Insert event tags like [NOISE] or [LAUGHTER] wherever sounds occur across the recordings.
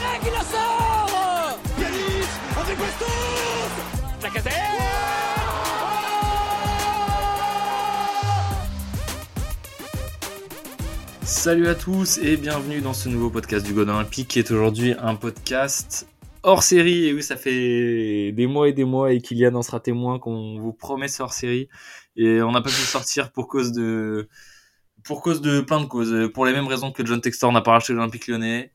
Payet qui la sort Yanis avec Bastos Lacazette Salut à tous et bienvenue dans ce nouveau podcast du God Olympique qui est aujourd'hui un podcast hors série. Et oui, ça fait des mois et des mois et Kylian en sera témoin qu'on vous promet ce hors série. Et on n'a pas pu sortir pour cause de, pour cause de plein de causes. Pour les mêmes raisons que John Textor n'a pas racheté l'Olympique lyonnais.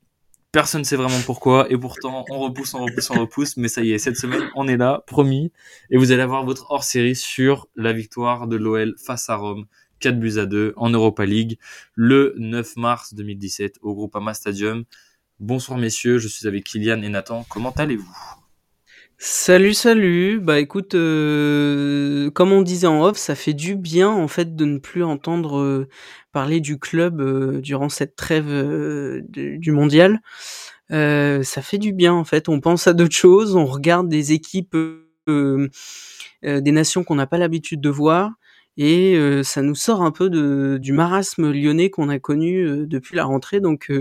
Personne ne sait vraiment pourquoi. Et pourtant, on repousse, on repousse, on repousse. Mais ça y est, cette semaine, on est là, promis. Et vous allez avoir votre hors série sur la victoire de l'OL face à Rome. 4 buts à 2 en Europa League le 9 mars 2017 au Groupama Stadium. Bonsoir messieurs, je suis avec Kylian et Nathan. Comment allez-vous? Salut, salut. Bah écoute, euh, comme on disait en off, ça fait du bien en fait de ne plus entendre euh, parler du club euh, durant cette trêve du mondial. Ça fait du bien en fait. On pense à d'autres choses, on regarde des équipes des nations qu'on n'a pas l'habitude de voir. Et ça nous sort un peu du marasme lyonnais qu'on a connu depuis la rentrée. Donc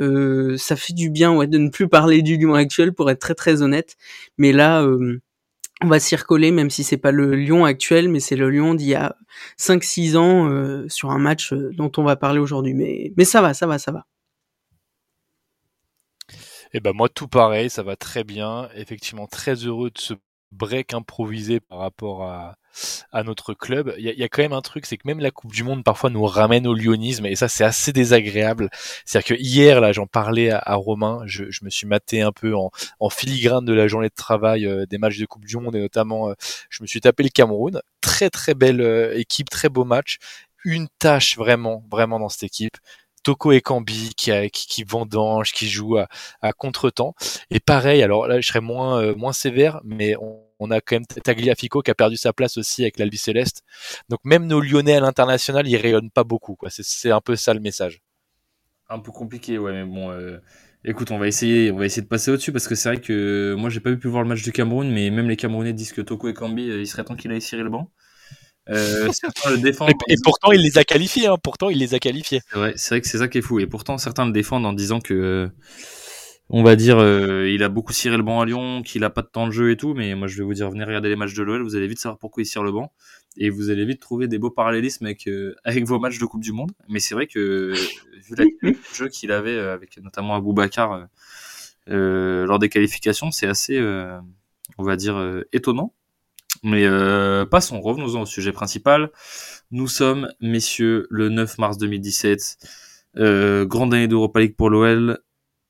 euh, ça fait du bien de ne plus parler du Lyon actuel pour être très très honnête. Mais là, euh, on va s'y même si c'est pas le Lyon actuel, mais c'est le Lyon d'il y a 5-6 ans euh, sur un match dont on va parler aujourd'hui. Mais, mais ça va, ça va, ça va. Et ben moi tout pareil, ça va très bien. Effectivement très heureux de ce break improvisé par rapport à, à notre club. Il y, y a quand même un truc, c'est que même la Coupe du Monde parfois nous ramène au lyonisme et ça c'est assez désagréable. C'est-à-dire que hier là j'en parlais à, à Romain, je, je, me suis maté un peu en, en filigrane de la journée de travail euh, des matchs de Coupe du Monde et notamment euh, je me suis tapé le Cameroun. Très très belle euh, équipe, très beau match. Une tâche vraiment vraiment dans cette équipe. Toko Ekambi qui, qui, qui vendange, qui joue à, à contre-temps. Et pareil, alors là, je serais moins, euh, sévère, mais on, a quand même Tagliafico qui a perdu sa place aussi avec l'Albi Céleste. Donc même nos Lyonnais à l'international, ils rayonnent pas beaucoup. C'est un peu ça le message. Un peu compliqué, ouais, mais bon. Euh... Écoute, on va essayer, on va essayer de passer au-dessus parce que c'est vrai que moi j'ai pas pu voir le match du Cameroun, mais même les Camerounais disent que Toko Ekambi, euh, il serait temps qu'il aille cirer le banc. Euh, [LAUGHS] certains le défendent. Et, et pourtant, il les a qualifiés. Hein. Pourtant, il les a qualifiés. C'est vrai, c'est vrai que c'est ça qui est fou. Et pourtant, certains le défendent en disant que, euh, on va dire, euh, il a beaucoup ciré le banc à Lyon, qu'il a pas de temps de jeu et tout. Mais moi, je vais vous dire, venez regarder les matchs de l'OL. Vous allez vite savoir pourquoi il cire le banc. Et vous allez vite trouver des beaux parallélismes avec, euh, avec vos matchs de Coupe du Monde. Mais c'est vrai que, vu la, le jeu qu'il avait euh, avec notamment Aboubacar euh, lors des qualifications, c'est assez, euh, on va dire, euh, étonnant. Mais euh, passons, revenons-en au sujet principal. Nous sommes, messieurs, le 9 mars 2017. Euh, grande année d'Europa League pour l'OL.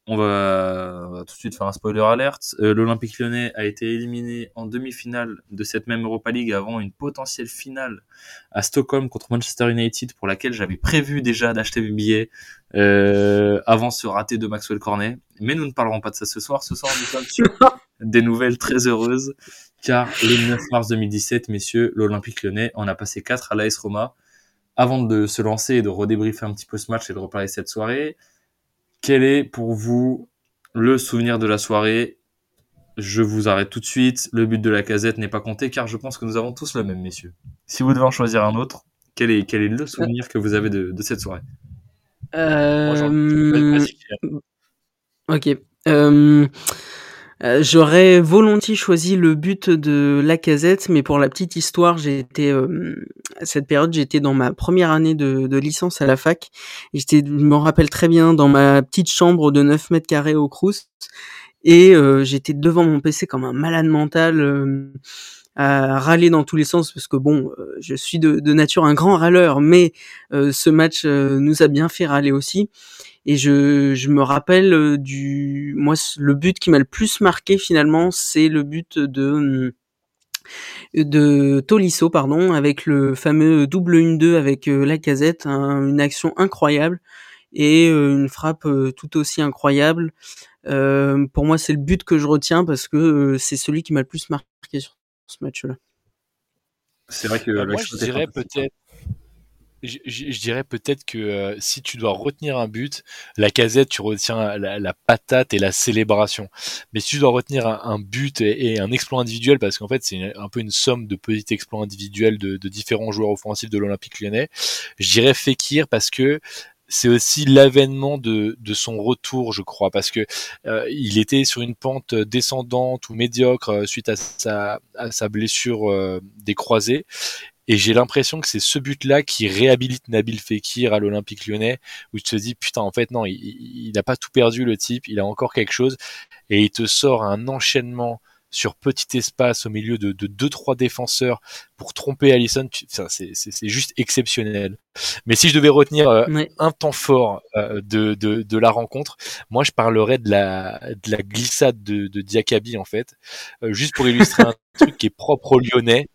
On va, on va, tout de suite faire un spoiler alerte. Euh, L'Olympique lyonnais a été éliminé en demi-finale de cette même Europa League avant une potentielle finale à Stockholm contre Manchester United pour laquelle j'avais prévu déjà d'acheter mes billets euh, avant ce raté de Maxwell Cornet. Mais nous ne parlerons pas de ça ce soir. Ce soir, nous sommes sur [LAUGHS] des nouvelles très heureuses car le 9 mars 2017, messieurs, l'Olympique lyonnais en a passé 4 à l'AS Roma. Avant de se lancer et de redébriefer un petit peu ce match et de reparler de cette soirée, quel est pour vous le souvenir de la soirée? Je vous arrête tout de suite. Le but de la casette n'est pas compté car je pense que nous avons tous le même, messieurs. Si vous devez en choisir un autre, quel est, quel est le souvenir que vous avez de, de cette soirée? Euh... Ok. Euh... Euh, J'aurais volontiers choisi le but de Lacazette, mais pour la petite histoire, été euh, cette période, j'étais dans ma première année de, de licence à la fac. J'étais, je me rappelle très bien, dans ma petite chambre de 9 mètres carrés au Crous, et euh, j'étais devant mon PC comme un malade mental. Euh, à râler dans tous les sens parce que bon, euh, je suis de, de nature un grand râleur, mais euh, ce match euh, nous a bien fait râler aussi. Et je, je me rappelle euh, du, moi, le but qui m'a le plus marqué finalement, c'est le but de de Tolisso, pardon, avec le fameux double 1-2 avec euh, la casette, hein, une action incroyable et euh, une frappe euh, tout aussi incroyable. Euh, pour moi, c'est le but que je retiens parce que euh, c'est celui qui m'a le plus marqué sur ce match-là. C'est vrai que bah, moi, je dirais peut-être je, dirais peut-être que euh, si tu dois retenir un but, la casette, tu retiens la, la, patate et la célébration. Mais si tu dois retenir un, un but et, et, un exploit individuel, parce qu'en fait c'est un peu une somme de petits exploits individuels de, de différents joueurs offensifs de l'Olympique lyonnais, je dirais Fekir parce que c'est aussi l'avènement de, de son retour, je crois, parce que euh, il était sur une pente descendante ou médiocre euh, suite à sa, à sa blessure euh, des croisés. Et j'ai l'impression que c'est ce but-là qui réhabilite Nabil Fekir à l'Olympique lyonnais, où tu te dis, putain, en fait, non, il n'a pas tout perdu, le type, il a encore quelque chose, et il te sort un enchaînement sur petit espace au milieu de, de deux trois défenseurs pour tromper Allison, c'est juste exceptionnel. Mais si je devais retenir euh, un temps fort euh, de, de, de, la rencontre, moi je parlerais de la, de la glissade de, de Diakabi en fait, euh, juste pour illustrer un [LAUGHS] truc qui est propre aux Lyonnais,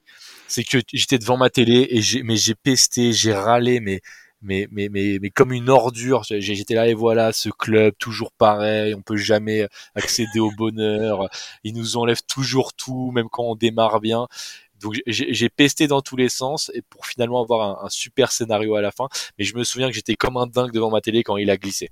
c'est que j'étais devant ma télé et j'ai mais j'ai pesté, j'ai râlé, mais mais, mais, mais, mais comme une ordure. J'étais là et voilà, ce club toujours pareil, on peut jamais accéder au bonheur. Ils nous enlèvent toujours tout, même quand on démarre bien. Donc j'ai pesté dans tous les sens et pour finalement avoir un, un super scénario à la fin. Mais je me souviens que j'étais comme un dingue devant ma télé quand il a glissé.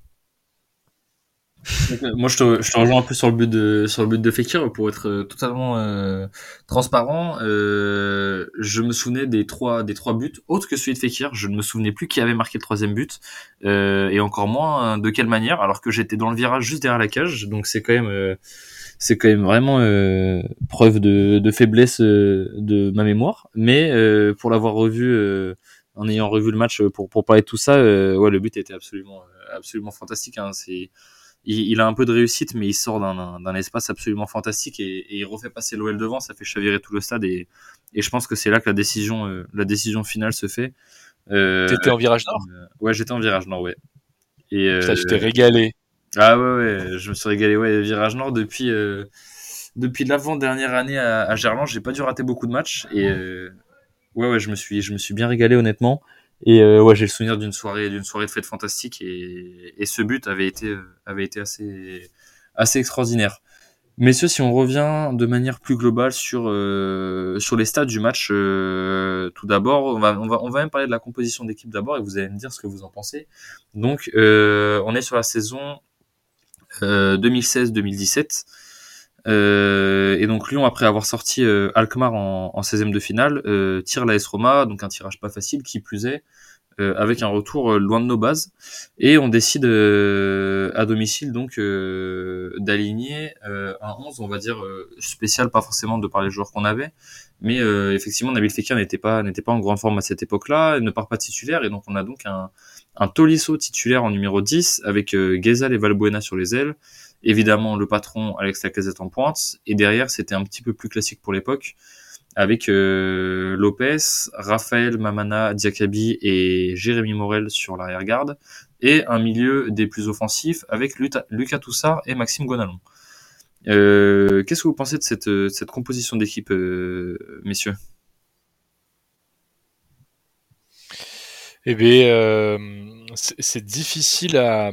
Moi, je te, je te, rejoins un peu sur le but de sur le but de Fekir pour être euh, totalement euh, transparent. Euh, je me souvenais des trois des trois buts autres que celui de Fekir. Je ne me souvenais plus qui avait marqué le troisième but euh, et encore moins de quelle manière, alors que j'étais dans le virage juste derrière la cage. Donc c'est quand même euh, c'est quand même vraiment preuve de, de faiblesse de ma mémoire. Mais pour l'avoir revu en ayant revu le match pour pour parler de tout ça, ouais, le but était absolument absolument fantastique. Hein. C'est il, a un peu de réussite, mais il sort d'un espace absolument fantastique et, il refait passer l'OL devant. Ça fait chavirer tout le stade et, je pense que c'est là que la décision, euh, la décision finale se fait. Euh, T'étais en virage nord? euh, Ouais, j'étais en virage nord, ouais. Et ça, je t'ai régalé. Ah ouais, ouais, je me suis régalé. Ouais, virage nord depuis depuis l'avant dernière année à, à Gerland, j'ai pas dû rater beaucoup de matchs et ouais, ouais, je me suis je me suis bien régalé honnêtement. Et euh, ouais, j'ai le souvenir d'une soirée, d'une soirée de fête fantastique et, et ce but avait été, euh, avait été assez, assez extraordinaire. Messieurs, si on revient de manière plus globale sur euh, sur les stades du match, euh, tout d'abord, on va, on va on va même parler de la composition d'équipe d'abord et vous allez me dire ce que vous en pensez. Donc, on est sur la saison 2016-2017. Euh, et donc Lyon, après avoir sorti euh, Alkmaar en, en 16e de finale, euh, tire l'AS Roma, donc un tirage pas facile, qui plus est, euh, avec un retour loin de nos bases. Et on décide à domicile donc d'aligner un 11, on va dire, spécial, pas forcément de par les joueurs qu'on avait, mais effectivement Nabil Fekir n'était pas, n'était pas en grande forme à cette époque-là, ne part pas titulaire, et donc on a donc un, un Tolisso titulaire en numéro 10, avec euh, et Valbuena sur les ailes, évidemment le patron Alex Lacazette en pointe, et derrière c'était un petit peu plus classique pour l'époque, avec euh, Lopez, Raphaël Mamana, Diakabi et Jérémy Morel sur l'arrière-garde, et un milieu des plus offensifs avec Lucas Toussard et Maxime Gonalon. Euh, Qu'est-ce que vous pensez de cette, composition d'équipe, euh, messieurs? Eh bien, c'est difficile à,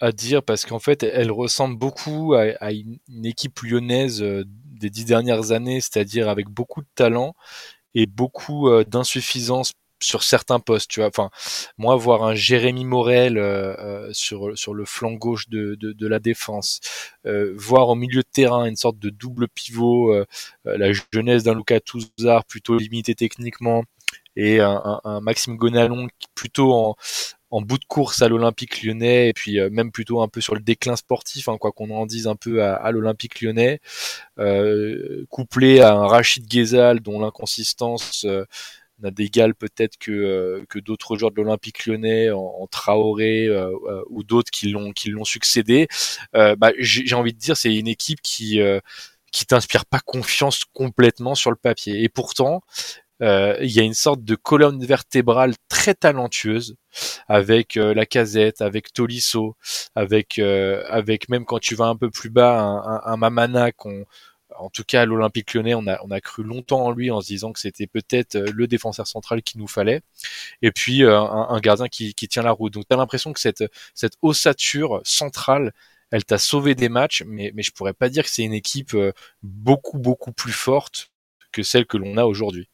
à dire parce qu'en fait, elle ressemble beaucoup à, une, équipe lyonnaise euh, des dix dernières années, c'est-à-dire avec beaucoup de talent et beaucoup euh, d'insuffisance sur certains postes. Tu vois, enfin, moi, voir un Jérémy Morel euh, sur sur le flanc gauche de, de, de la défense, voir au milieu de terrain une sorte de double pivot, la jeunesse d'un Lucas Touzard plutôt limité techniquement et un, un, Maxime Gonalon plutôt en, en bout de course à l'Olympique lyonnais et puis euh, même plutôt un peu sur le déclin sportif, hein, quoi qu'on en dise un peu à, à l'Olympique lyonnais, euh, couplé à un Rachid Ghezal dont l'inconsistance euh, n'a d'égal peut-être que, euh, que d'autres joueurs de l'Olympique lyonnais en, en Traoré ou d'autres qui l'ont qui l'ont succédé. Bah, j'ai envie de dire c'est une équipe qui qui t'inspire pas confiance complètement sur le papier et pourtant euh, il y a une sorte de colonne vertébrale très talentueuse avec euh, la casette, avec Tolisso, avec euh, avec même quand tu vas un peu plus bas un, un, Mamana qu'on en tout cas à l'Olympique Lyonnais, on a, on a cru longtemps en lui en se disant que c'était peut-être le défenseur central qu'il nous fallait. Et puis un, un, gardien qui, qui tient la route. Donc tu as l'impression que cette, cette ossature centrale, elle t'a sauvé des matchs, mais, mais je pourrais pas dire que c'est une équipe beaucoup, beaucoup plus forte que celle que l'on a aujourd'hui.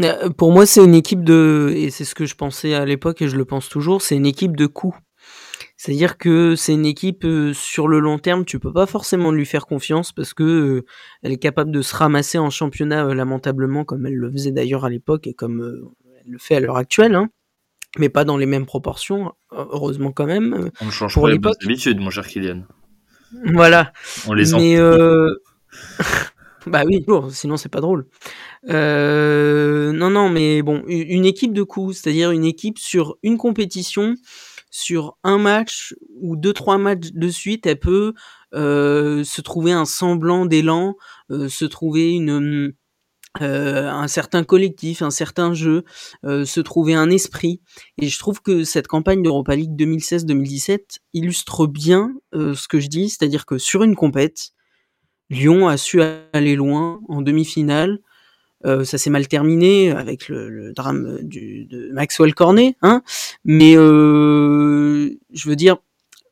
Euh, pour moi, c'est une équipe de, et c'est ce que je pensais à l'époque et je le pense toujours, c'est une équipe de coups. C'est-à-dire que c'est une équipe euh, sur le long terme, tu peux pas forcément lui faire confiance parce que euh, elle est capable de se ramasser en championnat lamentablement comme elle le faisait d'ailleurs à l'époque et comme elle le fait à l'heure actuelle. Hein. mais pas dans les mêmes proportions, heureusement quand même. On ne change Pour pas les bonnes habitudes, mon cher Kylian. Voilà. On les. Mais euh... bah oui, sinon c'est pas drôle. Euh... Non, non, mais bon, une équipe de coups, c'est-à-dire une équipe sur une compétition, sur un match ou deux, trois matchs de suite, elle peut euh, se trouver un semblant d'élan, euh, se trouver une euh, un certain collectif, un certain jeu, euh, se trouver un esprit. Et je trouve que cette campagne d'Europa League 2016-2017 illustre bien euh, ce que je dis, c'est-à-dire que sur une compète, Lyon a su aller loin en demi-finale. Euh, ça s'est mal terminé avec le, drame du, de Maxwell Cornet, hein. Mais euh, je veux dire,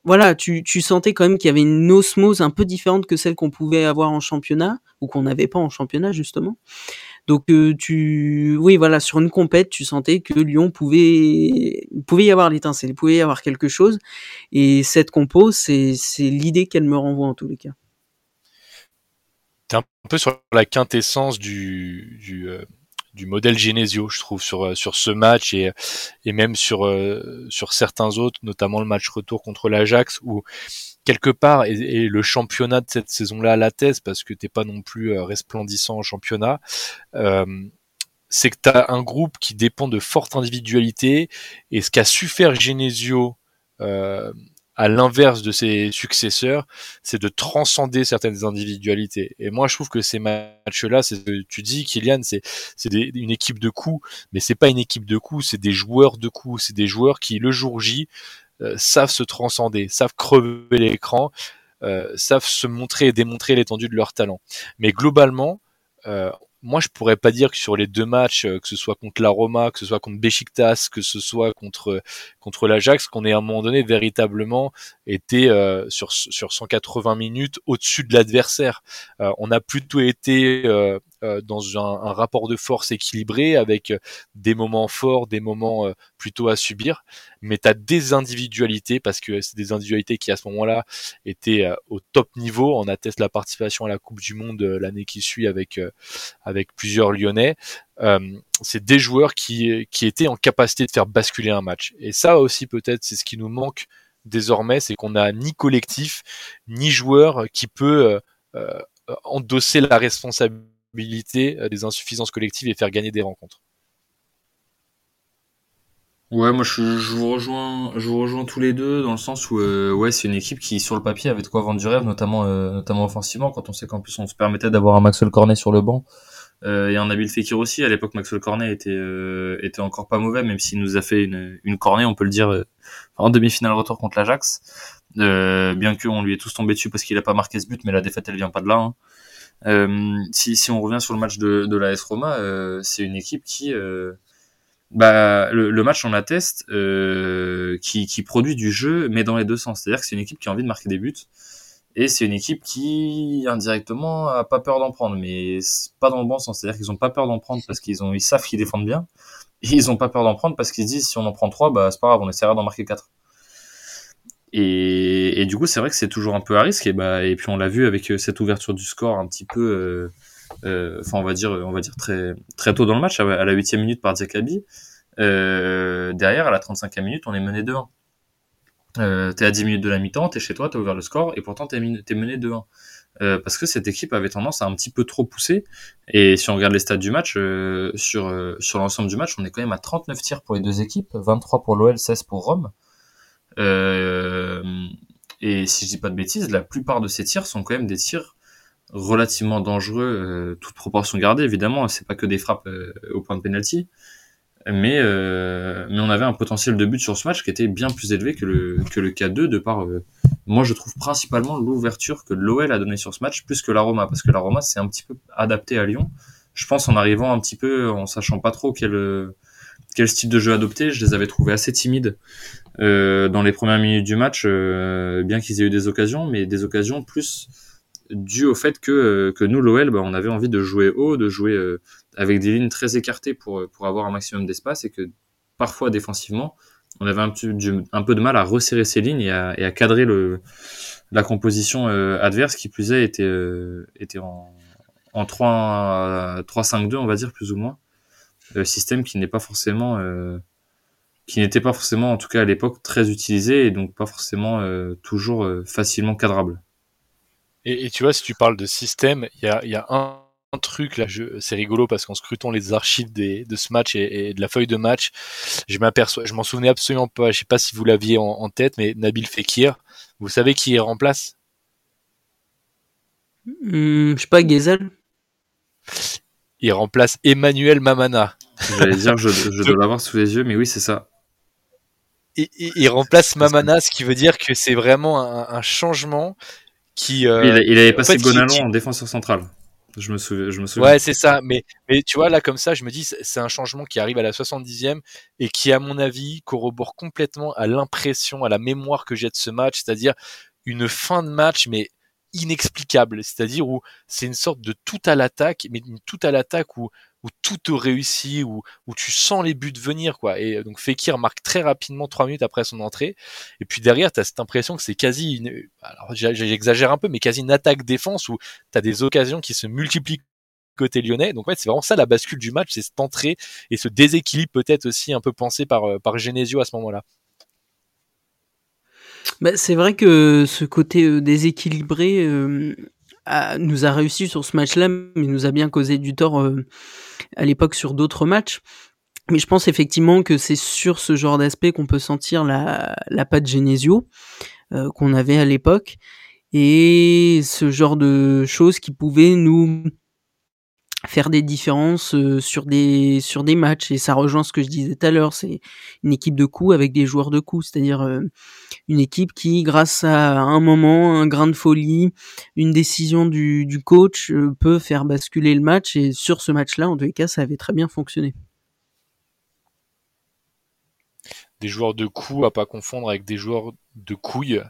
voilà, tu, sentais quand même qu'il y avait une osmose un peu différente que celle qu'on pouvait avoir en championnat ou qu'on n'avait pas en championnat justement. Donc euh, tu, oui, voilà, sur une compète, tu sentais que Lyon pouvait, pouvait y avoir l'étincelle, pouvait y avoir quelque chose. Et cette compo, c'est c'est l'idée qu'elle me renvoie en tous les cas. T'es un peu sur la quintessence du, du, euh, modèle Genesio, je trouve, sur, euh, sur ce match et, et même sur, euh, sur certains autres, notamment le match retour contre l'Ajax, où quelque part, et, le championnat de cette saison-là l'atteste, parce que t'es pas non plus resplendissant en championnat, c'est que tu as un groupe qui dépend de fortes individualités, et ce qu'a su faire Genesio à l'inverse de ses successeurs, c'est de transcender certaines individualités. Et moi, je trouve que ces matchs-là, c'est ce que tu dis, Kylian, c'est une équipe de coups, mais c'est pas une équipe de coups, c'est des joueurs de coups, c'est des joueurs qui le jour J euh, savent se transcender, savent crever l'écran, euh, savent se montrer et démontrer l'étendue de leur talent. Mais globalement, euh, moi, je pourrais pas dire que sur les deux matchs, euh, que ce soit contre la Roma, que ce soit contre Besiktas, que ce soit contre contre l'Ajax, qu'on ait à un moment donné véritablement été euh, sur sur 180 minutes au-dessus de l'adversaire. Euh, on a plutôt été euh, euh, dans un, un rapport de force équilibré avec euh, des moments forts, des moments euh, plutôt à subir, mais tu as des individualités parce que c'est des individualités qui à ce moment-là étaient euh, au top niveau. On atteste la participation à la Coupe du Monde euh, l'année qui suit avec euh, avec plusieurs Lyonnais. Euh, c'est des joueurs qui qui étaient en capacité de faire basculer un match. Et ça aussi peut-être c'est ce qui nous manque désormais, c'est qu'on a ni collectif ni joueur qui peut euh, euh, endosser la responsabilité euh, des insuffisances collectives et faire gagner des rencontres. Ouais, moi je, vous rejoins, je vous rejoins tous les deux dans le sens où euh, ouais, c'est une équipe qui sur le papier avait de quoi vendre du rêve, notamment euh, notamment offensivement quand on sait qu'en plus on se permettait d'avoir un Maxwell Cornet sur le banc euh, et un Nabil Fekir aussi. À l'époque, Maxwell Cornet était était encore pas mauvais, même s'il nous a fait une une cornée, on peut le dire, en demi-finale retour contre l'Ajax. Bien que on lui est tous tombé dessus parce qu'il a pas marqué ce but, mais la défaite elle vient pas de là. hein. Euh, si on revient sur le match de de l'AS Roma, euh, c'est une équipe qui euh, bah, le, match on atteste, qui, produit du jeu, mais dans les deux sens. C'est-à-dire que c'est une équipe qui a envie de marquer des buts, et c'est une équipe qui indirectement a pas peur d'en prendre, mais pas dans le bon sens. C'est-à-dire qu'ils ont pas peur d'en prendre parce qu'ils ont, savent qu'ils défendent bien, et ils ont pas peur d'en prendre parce qu'ils se disent si on en prend trois, bah c'est pas grave, on essaiera d'en marquer quatre. Et, du coup, c'est vrai que c'est toujours un peu à risque. Et bah, puis on l'a vu avec euh, cette ouverture du score un petit peu, euh, euh, enfin on va dire, on va dire très très tôt dans le match, à la huitième minute par Diakabi. Derrière, à la 35e minute, on est mené 2-1. Euh, t'es à 10 minutes de la mi-temps, t'es chez toi, t'as ouvert le score, et pourtant t'es, t'es mené 2-1. Euh, parce que cette équipe avait tendance à un petit peu trop pousser. Et si on regarde les stats du match, sur, sur l'ensemble du match, on est quand même à 39 tirs pour les deux équipes, 23 pour l'OL, 16 pour Rome. Euh, et si je dis pas de bêtises, la plupart de ces tirs sont quand même des tirs relativement dangereux, euh, toute proportion gardée évidemment, c'est pas que des frappes euh, au point de penalty, mais euh, mais on avait un potentiel de but sur ce match qui était bien plus élevé que le que le K2 de par euh, moi je trouve principalement l'ouverture que l'OL a donné sur ce match plus que la Roma parce que la Roma c'est un petit peu adapté à Lyon. Je pense en arrivant un petit peu en sachant pas trop quel quel style de jeu adopter, je les avais trouvés assez timides euh, dans les premières minutes du match, euh, bien qu'ils aient eu des occasions, mais des occasions plus dues au fait que, euh, que nous, l'OL, bah, on avait envie de jouer haut, de jouer euh, avec des lignes très écartées pour, pour avoir un maximum d'espace et que parfois défensivement, on avait un, petit, du- un peu de mal à resserrer ces lignes et à, et à cadrer le, la composition euh, adverse qui plus est était, euh, était en, en 3 3-5-2, on va dire plus ou moins. Euh, système qui n'est pas forcément euh, qui n'était pas forcément, en tout cas à l'époque, très utilisé et donc pas forcément toujours facilement cadrable. Et, et, tu vois, si tu parles de système, il y a, y a un, truc là, c'est rigolo parce qu'en scrutant les archives des, de ce match et, et, de la feuille de match, je m'aperçois, je m'en souvenais absolument pas. Je sais pas si vous l'aviez en, en, tête, mais Nabil Fekir, vous savez qui il remplace Hmm, je sais pas, Gezel Il remplace Emmanuel Mamana. J'allais dire, je, je [LAUGHS] dois l'avoir sous les yeux, mais oui, c'est ça. Il, il, il, remplace Mamana, ce qui veut dire que c'est vraiment un, un, changement qui. Euh, il, il, avait passé en fait, Gonalon en défenseur central. Je me souviens. Je me souviens. Ouais, c'est ça. Mais, mais tu vois, là, comme ça, je me dis, c'est un changement qui arrive à la 70e et qui, à mon avis, corrobore complètement à l'impression, à la mémoire que j'ai de ce match, c'est-à-dire une fin de match, mais inexplicable, c'est-à-dire où c'est une sorte de tout à l'attaque, mais une tout à l'attaque où, où tout te réussit, où, où tu sens les buts venir, quoi. Et donc Fekir marque très rapidement trois minutes après son entrée. Et puis derrière, tu as cette impression que c'est quasi une, alors j'exagère un peu, mais quasi une attaque-défense où tu as des occasions qui se multiplient côté lyonnais. Donc ouais, c'est vraiment ça la bascule du match, c'est cette entrée et ce déséquilibre peut-être aussi un peu pensé par, par Genesio à ce moment-là. Bah, c'est vrai que ce côté euh, déséquilibré euh, a, nous a réussi sur ce match-là, mais nous a bien causé du tort euh, à l'époque sur d'autres matchs. Mais je pense effectivement que c'est sur ce genre d'aspect qu'on peut sentir la, la patte Genesio euh, qu'on avait à l'époque et ce genre de choses qui pouvaient nous faire des différences euh, sur des sur des matchs. Et ça rejoint ce que je disais tout à l'heure c'est une équipe de coups avec des joueurs de coups. C'est-à-dire euh, une équipe qui grâce à un moment un grain de folie une décision du, du coach euh, peut faire basculer le match. Et sur ce match-là en tous les cas ça avait très bien fonctionné. Des joueurs de coups à pas confondre avec des joueurs de couilles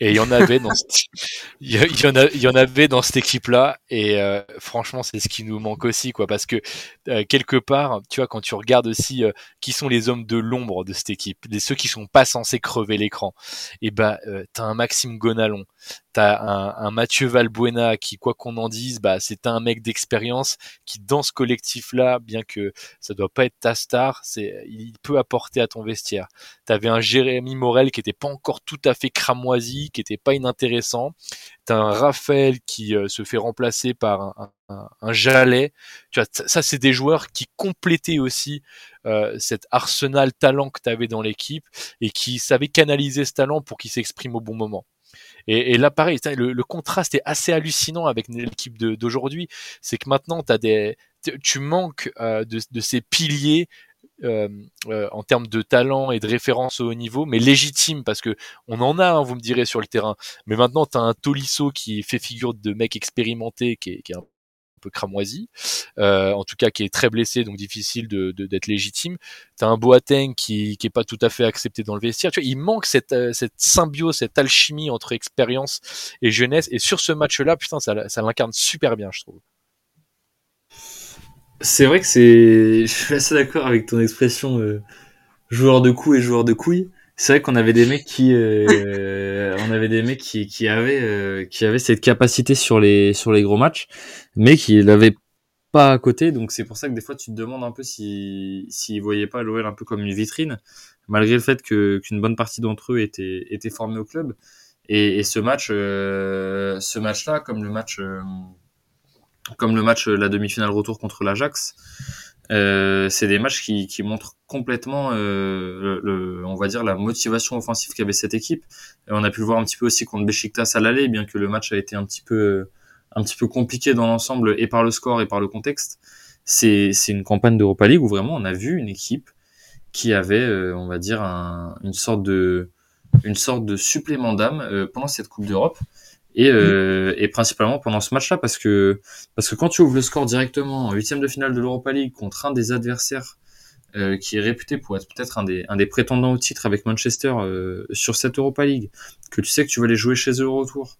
et il y en avait dans [LAUGHS] il y, en a il y en avait dans cette équipe là et euh, franchement c'est ce qui nous manque aussi quoi. Parce que euh, quelque part tu vois quand tu regardes aussi euh, qui sont les hommes de l'ombre de cette équipe des ceux qui sont pas censés crever l'écran et ben bah, t'as un Maxime Gonalon T'as un, Mathieu Valbuena qui, quoi qu'on en dise, bah, c'est un mec d'expérience qui, dans ce collectif-là, bien que ça doit pas être ta star, c'est, il peut apporter à ton vestiaire. T'avais un Jérémy Morel qui était pas encore tout à fait cramoisi, qui était pas inintéressant. T'as un Raphaël qui euh, se fait remplacer par un, un, Jalais. Tu vois, ça, c'est des joueurs qui complétaient aussi euh, cet arsenal talent que tu avais dans l'équipe et qui savaient canaliser ce talent pour qu'il s'exprime au bon moment. Et, et là, pareil, le, le, contraste est assez hallucinant avec l'équipe d'aujourd'hui. C'est que maintenant, as des, tu manques euh, de, de, ces piliers euh, euh, en termes de talent et de référence au haut niveau, mais légitime parce que on en a, hein, vous me direz, sur le terrain. Mais maintenant, tu as un Tolisso qui fait figure de mec expérimenté, qui est, qui est un peu cramoisi, euh, en tout cas qui est très blessé, donc difficile de, d'être légitime. T'as un Boateng qui, qui est pas tout à fait accepté dans le vestiaire. Tu vois, il manque cette, euh, cette symbiose, cette alchimie entre expérience et jeunesse. Et sur ce match-là, putain, ça, ça l'incarne super bien, je trouve. C'est vrai que c'est, je suis assez d'accord avec ton expression euh, joueur de coups et joueur de couilles c'est vrai qu'on avait des mecs qui euh, on avait des mecs qui, qui avaient euh, qui avaient cette capacité sur les sur les gros matchs mais qui l'avaient pas à côté. Donc c'est pour ça que des fois tu te demandes un peu si s'ils voyaient pas l'OL un peu comme une vitrine malgré le fait que qu'une bonne partie d'entre eux étaient étaient formés au club. Et, ce match euh, ce match là comme le match comme le match la demi-finale retour contre l'Ajax euh, c'est des matchs qui, montrent complètement, euh, on va dire, la motivation offensive qu'avait cette équipe. On a pu le voir un petit peu aussi contre Besiktas à l'aller, bien que le match a été un petit peu, peu compliqué dans l'ensemble et par le score et par le contexte. C'est, une campagne d'Europa League où vraiment on a vu une équipe qui avait, euh, on va dire, un, une sorte de, supplément d'âme euh, pendant cette Coupe d'Europe et, euh, et principalement pendant ce match-là parce que parce que quand tu ouvres le score directement en huitième de finale de l'Europa League contre un des adversaires euh, qui est réputé pour être peut-être un des un des prétendants au titre avec Manchester euh, sur cette Europa League, que tu sais que tu vas les jouer chez eux au retour,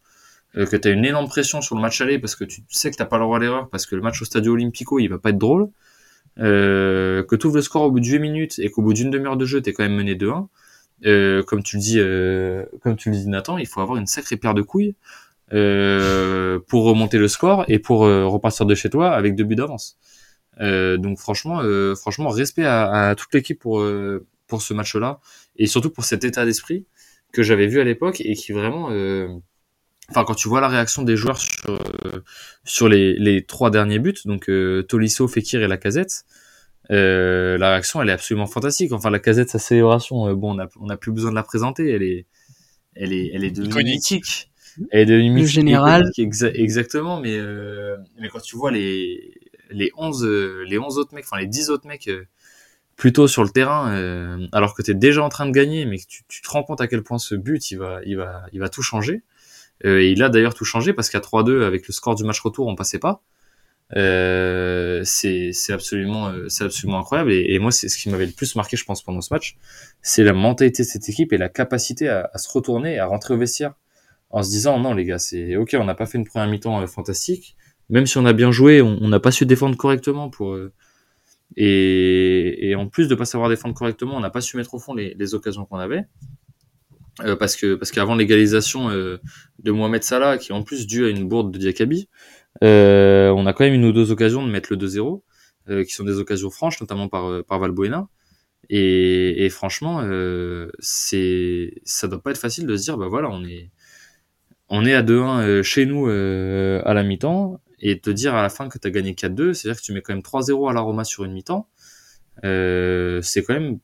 euh, que tu as une énorme pression sur le match aller parce que tu sais que t'as pas le droit à l'erreur parce que le match au Stadio Olimpico il va pas être drôle, euh, que tu ouvres le score au bout de 8 minutes et qu'au bout d'une demi-heure de jeu t'es quand même mené 2-1 euh, comme tu le dis, euh, comme tu le dis Nathan, il faut avoir une sacrée paire de couilles euh, pour remonter le score et pour euh, repartir de chez toi avec deux buts d'avance. Euh, donc franchement, franchement, respect à, à toute l'équipe pour pour ce match-là et surtout pour cet état d'esprit que j'avais vu à l'époque et qui vraiment, euh, enfin quand tu vois la réaction des joueurs sur euh, sur les, les trois derniers buts, donc euh, Tolisso, Fekir et Lacazette, euh, la réaction elle est absolument fantastique. Enfin Lacazette sa célébration, euh, bon on a on a plus besoin de la présenter, elle est elle est elle est devenue Iconique. mythique. Elle est devenue mythique, général. iconique, exa- exactement, mais euh, mais quand tu vois les les 11 euh, les 11 autres mecs, enfin les 10 autres mecs euh, plutôt sur le terrain, euh, alors que tu es déjà en train de gagner, mais que tu, tu te rends compte à quel point ce but, il va, il va, il va tout changer. Euh, et il a d'ailleurs tout changé parce qu'à 3-2, avec le score du match retour, on passait pas. Euh, c'est c'est absolument, euh, c'est absolument incroyable. Et, et moi, c'est ce qui m'avait le plus marqué, je pense, pendant ce match, c'est la mentalité de cette équipe et la capacité à, à se retourner, à rentrer au vestiaire en se disant non les gars, c'est ok, on n'a pas fait une première mi-temps euh, fantastique, même si on a bien joué, on n'a pas su défendre correctement pour euh, et, et en plus de pas savoir défendre correctement, on n'a pas su mettre au fond les, les occasions qu'on avait. Euh, parce que parce qu'avant l'égalisation euh, de Mohamed Salah, qui est en plus due à une bourde de Diakabi, euh, on a quand même une ou deux occasions de mettre le 2-0, euh, qui sont des occasions franches, notamment par, euh, par Valbuena. Et, et franchement, euh, c'est ça doit pas être facile de se dire, bah voilà, on est on est à 2-1 euh, chez nous euh, à la mi-temps, et te dire à la fin que tu as gagné 4-2, c'est-à-dire que tu mets quand même 3-0 à la Roma sur une mi-temps, c'est quand même,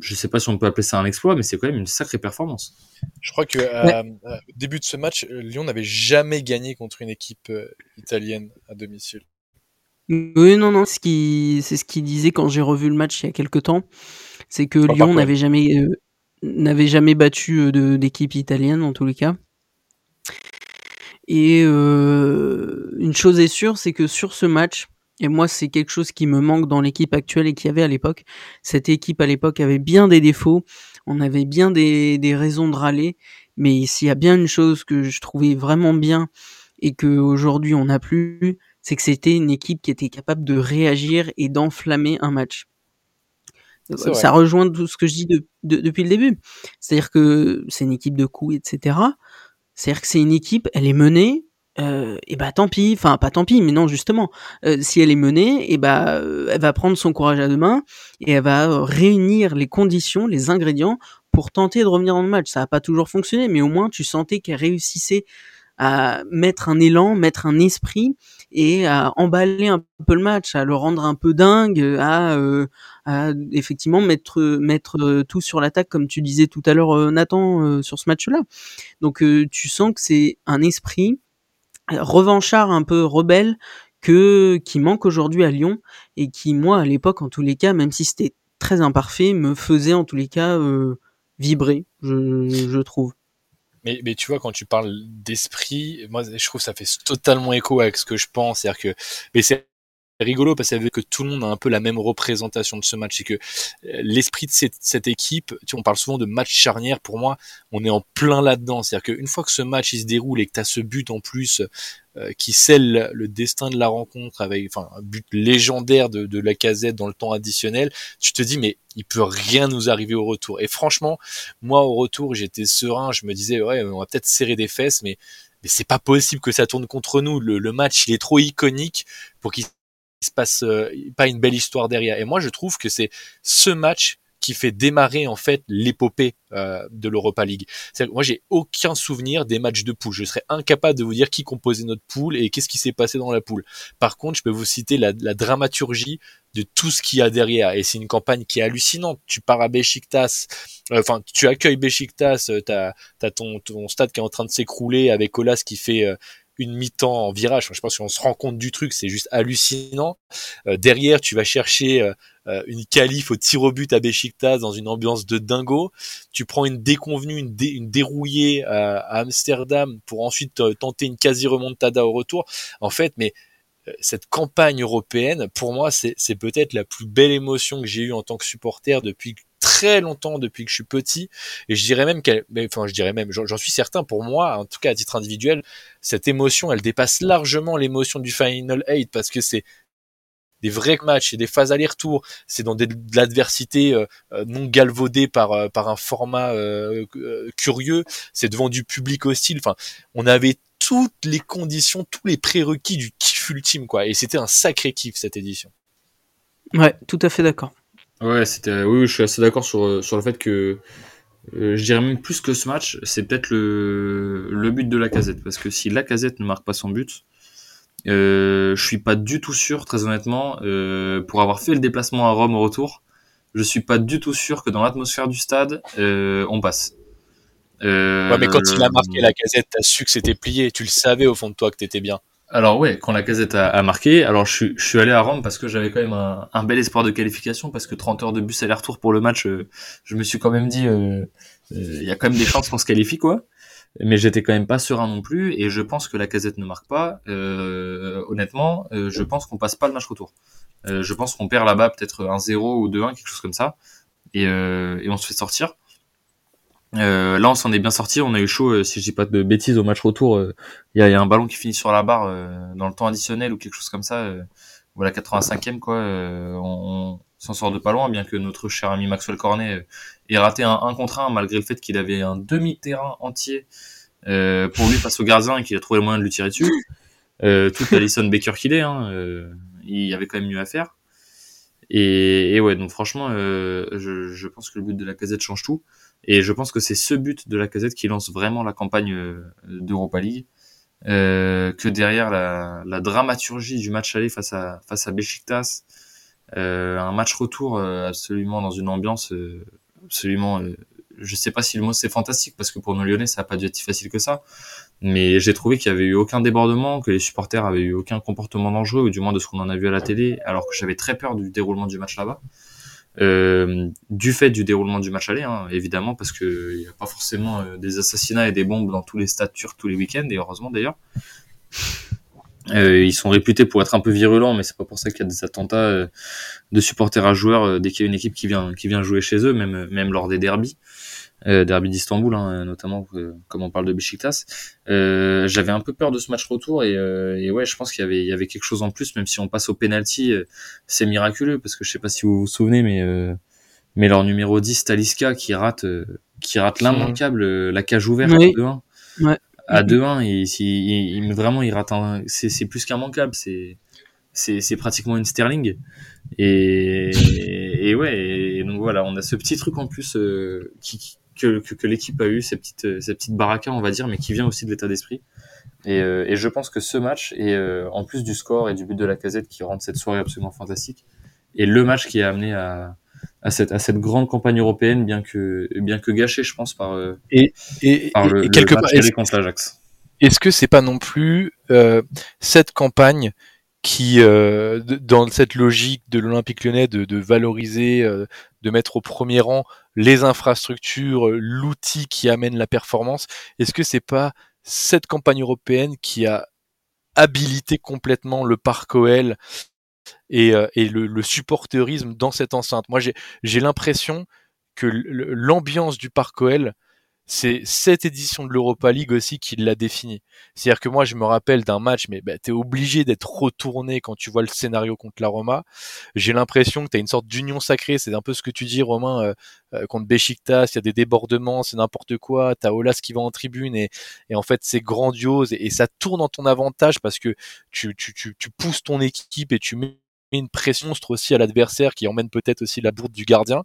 je sais pas si on peut appeler ça un exploit, mais c'est quand même une sacrée performance. Je crois que euh, euh, au début de ce match, euh, Lyon n'avait jamais gagné contre une équipe italienne à domicile. Oui, non, non, ce qui, c'est ce qu'il disait quand j'ai revu le match il y a quelques temps, c'est que pas Lyon n'avait jamais, euh, n'avait jamais battu euh, de- d'équipe italienne en tous les cas. Et euh, une chose est sûre, c'est que sur ce match, et moi c'est quelque chose qui me manque dans l'équipe actuelle et qu'il y avait à l'époque, cette équipe à l'époque avait bien des défauts, on avait bien des, des raisons de râler, mais s'il y a bien une chose que je trouvais vraiment bien et que aujourd'hui on n'a plus, c'est que c'était une équipe qui était capable de réagir et d'enflammer un match. Vrai. Ça rejoint tout ce que je dis de- de- depuis le début. C'est-à-dire que c'est une équipe de coups, etc. C'est-à-dire que c'est une équipe, elle est menée, euh, et bah tant pis, enfin pas tant pis, mais non justement, euh, si elle est menée, et bah euh, elle va prendre son courage à deux mains et elle va euh, réunir les conditions, les ingrédients pour tenter de revenir dans le match. Ça n'a pas toujours fonctionné, mais au moins tu sentais qu'elle réussissait à mettre un élan, mettre un esprit et à emballer un peu le match, à le rendre un peu dingue, à, euh, à effectivement mettre mettre euh, tout sur l'attaque comme tu disais tout à l'heure Nathan euh, sur ce match-là. Donc euh, tu sens que c'est un esprit revanchard un peu rebelle que qui manque aujourd'hui à Lyon et qui moi à l'époque en tous les cas même si c'était très imparfait me faisait en tous les cas euh, vibrer je, je trouve. Mais, mais tu vois, quand tu parles d'esprit, moi, je trouve ça fait totalement écho avec ce que je pense. C'est-à-dire que, mais c'est rigolo parce que tout le monde a un peu la même représentation de ce match. C'est que euh, l'esprit de cette, équipe, tu on parle souvent de match charnière. Pour moi, on est en plein là-dedans. C'est-à-dire qu'une fois que ce match il se déroule et que tu as ce but en plus euh, qui scelle le destin de la rencontre avec enfin, un but légendaire de, de la casette dans le temps additionnel, tu te dis mais il peut rien nous arriver au retour. Et franchement, moi au retour j'étais serein, je me disais ouais on va peut-être serrer des fesses, mais mais c'est pas possible que ça tourne contre nous. Le, le match il est trop iconique pour qu'il se passe euh, pas une belle histoire derrière. Et moi je trouve que c'est ce match qui fait démarrer en fait l'épopée euh, de l'Europa League. Moi, j'ai aucun souvenir des matchs de poule. Je serais incapable de vous dire qui composait notre poule et qu'est-ce qui s'est passé dans la poule. Par contre, je peux vous citer la, dramaturgie de tout ce qu'il y a derrière. Et c'est une campagne qui est hallucinante. Tu pars à Besiktas, euh, enfin, tu accueilles Besiktas, euh, t'as as ton, ton stade qui est en train de s'écrouler avec Olas qui fait une mi-temps en virage. Je pense qu'on se rend compte du truc, c'est juste hallucinant. Euh, derrière, tu vas chercher euh, euh, une qualif au tir au but à Besiktas dans une ambiance de dingo. Tu prends une déconvenue, une, dé, une dérouillée à, à, Amsterdam pour ensuite euh, tenter une quasi remontada au retour. En fait, mais euh, cette campagne européenne, pour moi, c'est peut-être la plus belle émotion que j'ai eue en tant que supporter depuis très longtemps, depuis que je suis petit. Et je dirais même qu'elle, enfin, je dirais même, j'en suis certain pour moi, en tout cas à titre individuel, cette émotion, elle dépasse largement l'émotion du Final 8 parce que c'est des vrais matchs et des phases aller-retour. C'est dans de l'adversité euh, non galvaudée par euh, par un format euh, curieux. C'est devant du public hostile. Enfin, on avait toutes les conditions, tous les prérequis du kiff ultime, quoi. Et c'était un sacré kiff cette édition. Ouais, tout à fait d'accord. Ouais, c'était. Oui, je suis assez d'accord sur, sur le fait que. Euh, je dirais même plus que ce match, c'est peut-être le, le but de la casette. Parce que si la casette ne marque pas son but, euh, je suis pas du tout sûr, très honnêtement, euh, pour avoir fait le déplacement à Rome au retour, je suis pas du tout sûr que dans l'atmosphère du stade, euh, on passe. Euh, ouais, mais quand il a marqué la casette, t'as su que c'était plié. Tu le savais au fond de toi que t'étais bien. Alors ouais, quand la casette a, marqué, alors je suis, allé à Rome parce que j'avais quand même un, bel espoir de qualification parce que 30 heures de bus aller-retour pour le match, euh, je me suis quand même dit, euh, il y a quand même des chances qu'on se qualifie quoi. Mais j'étais quand même pas serein non plus et je pense que la casette ne marque pas. Euh, honnêtement euh, je pense qu'on passe pas le match retour. Euh, je pense qu'on perd là-bas peut-être un 0 ou 2-1 quelque chose comme ça. Euh, et on se fait sortir euh, là on s'en est bien sorti on a eu chaud si je dis pas de bêtises au match retour il y a, y, a, un ballon qui finit sur la barre dans le temps additionnel ou quelque chose comme ça voilà 85e quoi on, on s'en sort de pas loin, bien que notre cher ami Maxwell Cornet ait raté un 1 contre 1, malgré le fait qu'il avait un demi-terrain entier euh, pour lui face au gardien et qu'il a trouvé le moyen de lui tirer dessus. Euh, toute Alison Baker qu'il est, hein, euh, il y avait quand même mieux à faire. Et, et ouais, donc franchement, euh, je, je, pense que le but de la casette change tout. Et je pense que c'est ce but de la casette qui lance vraiment la campagne euh, d'Europa League. Euh, que derrière la, la, dramaturgie du match aller face à face à Besiktas, euh, un match retour euh, absolument dans une ambiance euh, absolument je sais pas si le mot c'est fantastique parce que pour nos Lyonnais ça a pas dû être si facile que ça mais j'ai trouvé qu'il y avait eu aucun débordement que les supporters avaient eu aucun comportement dangereux ou du moins de ce qu'on en a vu à la télé alors que j'avais très peur du déroulement du match là-bas euh, du fait du déroulement du match aller hein, évidemment parce que il y a pas forcément euh, des assassinats et des bombes dans tous les stades turcs tous les week-ends et heureusement d'ailleurs. Euh, ils sont réputés pour être un peu virulents, mais c'est pas pour ça qu'il y a des attentats de supporters à joueurs dès qu'il y a une équipe qui vient qui vient jouer chez eux, même même lors des derbies, euh, derby d'Istanbul hein, notamment, comme on parle de Besiktas. J'avais un peu peur de ce match retour et, et ouais, je pense qu'il y avait il y avait quelque chose en plus, même si on passe au penalty, c'est miraculeux parce que je sais pas si vous vous souvenez, mais mais leur numéro 10 Taliska qui rate qui rate l'immanquable la cage ouverte Oui. de 1 Ouais. à 2-1 il, il, il, vraiment il rate un, c'est, c'est plus qu'un manquable c'est c'est, c'est pratiquement une Sterling et, et, et ouais et donc voilà on a ce petit truc en plus euh, qui, que, que, que, l'équipe a eu ces petites ces petites barakas on va dire mais qui vient aussi de l'état d'esprit et, euh, et je pense que ce match et euh, en plus du score et du but de la casette qui rend cette soirée absolument fantastique et le match qui a amené à à cette, à cette grande campagne européenne, bien que, bien que gâchée, je pense, par, euh, et, et, par le, et quelque le match part, contre l'Ajax. Est-ce que c'est pas non plus euh, cette campagne qui, euh, dans cette logique de l'Olympique lyonnais de, de valoriser, euh, de mettre au premier rang les infrastructures, l'outil qui amène la performance, est-ce que c'est pas cette campagne européenne qui a habilité complètement le parc OL et, euh, et le, le, supporterisme dans cette enceinte? Moi, j'ai l'impression que l'ambiance du Parc OL, c'est cette édition de l'Europa League aussi qui l'a défini. C'est-à-dire que moi, je me rappelle d'un match, mais bah, tu es obligé d'être retourné quand tu vois le scénario contre la Roma. J'ai l'impression que tu as une sorte d'union sacrée. C'est un peu ce que tu dis, Romain, euh, euh, contre Besiktas. Il y a des débordements, c'est n'importe quoi. Tu as Olas qui va en tribune et, et en fait, c'est grandiose et, et, ça tourne en ton avantage parce que tu, tu, tu, tu pousses ton équipe et tu mets une pression aussi à l'adversaire qui emmène peut-être aussi la bourde du gardien.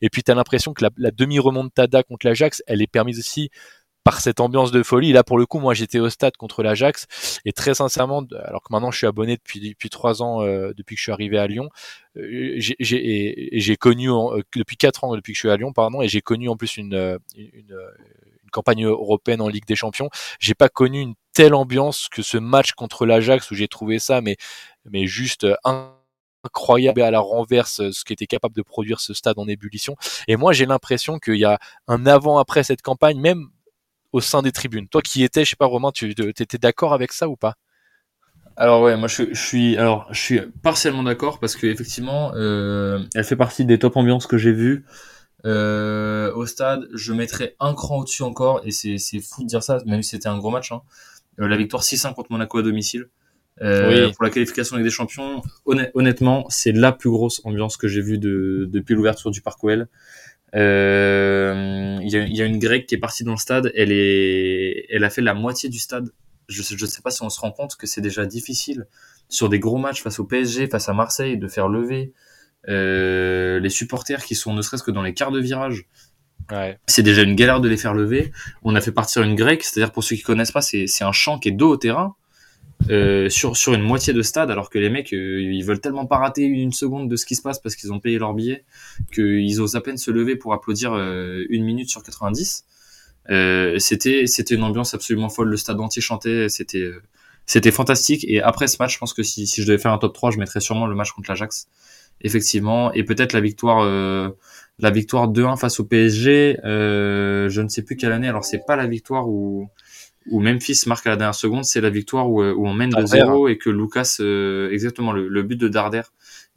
Et puis tu as l'impression que la, la demi-remontada contre l'Ajax, elle est permise aussi par cette ambiance de folie. Là, pour le coup, moi, j'étais au stade contre l'Ajax et très sincèrement, alors que maintenant je suis abonné depuis depuis trois ans, euh, depuis que je suis arrivé à Lyon, euh, j'ai connu euh, depuis quatre ans depuis que je suis à Lyon, pardon, et j'ai connu en plus une, une, une campagne européenne en Ligue des Champions. J'ai pas connu une telle ambiance que ce match contre l'Ajax où j'ai trouvé ça, mais mais juste un incroyable à la renverse ce qu'était capable de produire ce stade en ébullition. Et moi, j'ai l'impression qu'il y a un avant-après cette campagne, même au sein des tribunes. Toi qui étais, je sais pas, Romain, tu étais d'accord avec ça ou pas? Alors ouais, moi je, suis alors je suis partiellement d'accord parce que effectivement, euh, elle fait partie des top ambiances que j'ai vues euh, au stade. Je mettrais un cran au-dessus encore et c'est fou de dire ça, même si c'était un gros match. Hein. Euh, la victoire 6-1 contre Monaco à domicile. Euh, oui. Pour la qualification avec des champions, honnêtement, c'est la plus grosse ambiance que j'ai vue de, depuis l'ouverture du Parc OL. Euh, il y, a, y, a, une grecque qui est partie dans le stade, elle est, elle a fait la moitié du stade. Je, je sais pas si on se rend compte que c'est déjà difficile sur des gros matchs face au PSG, face à Marseille, de faire lever Euh, les supporters qui sont ne serait-ce que dans les quarts de virage, Ouais. c'est déjà une galère de les faire lever. On a fait partir une grecque, c'est-à-dire pour ceux qui connaissent pas, c'est c'est un champ qui est dos au terrain. Euh, sur, sur une moitié de stade alors que les mecs euh, ils veulent tellement pas rater une seconde de ce qui se passe parce qu'ils ont payé leur billet qu'ils osent à peine se lever pour applaudir euh, une minute sur 90 euh, c'était c'était une ambiance absolument folle. Le stade entier chantait. C'était euh, c'était fantastique. Et après ce match je pense que si, si je devais faire un top 3 je mettrais sûrement le match contre l'Ajax. Effectivement. Et peut-être la victoire la victoire 2-1 face au PSG je ne sais plus quelle année. Alors c'est pas la victoire où où Memphis marque à la dernière seconde, c'est la victoire où, euh, où on mène de Darder. 0 et que Lucas, euh, exactement, le, le but de Darder,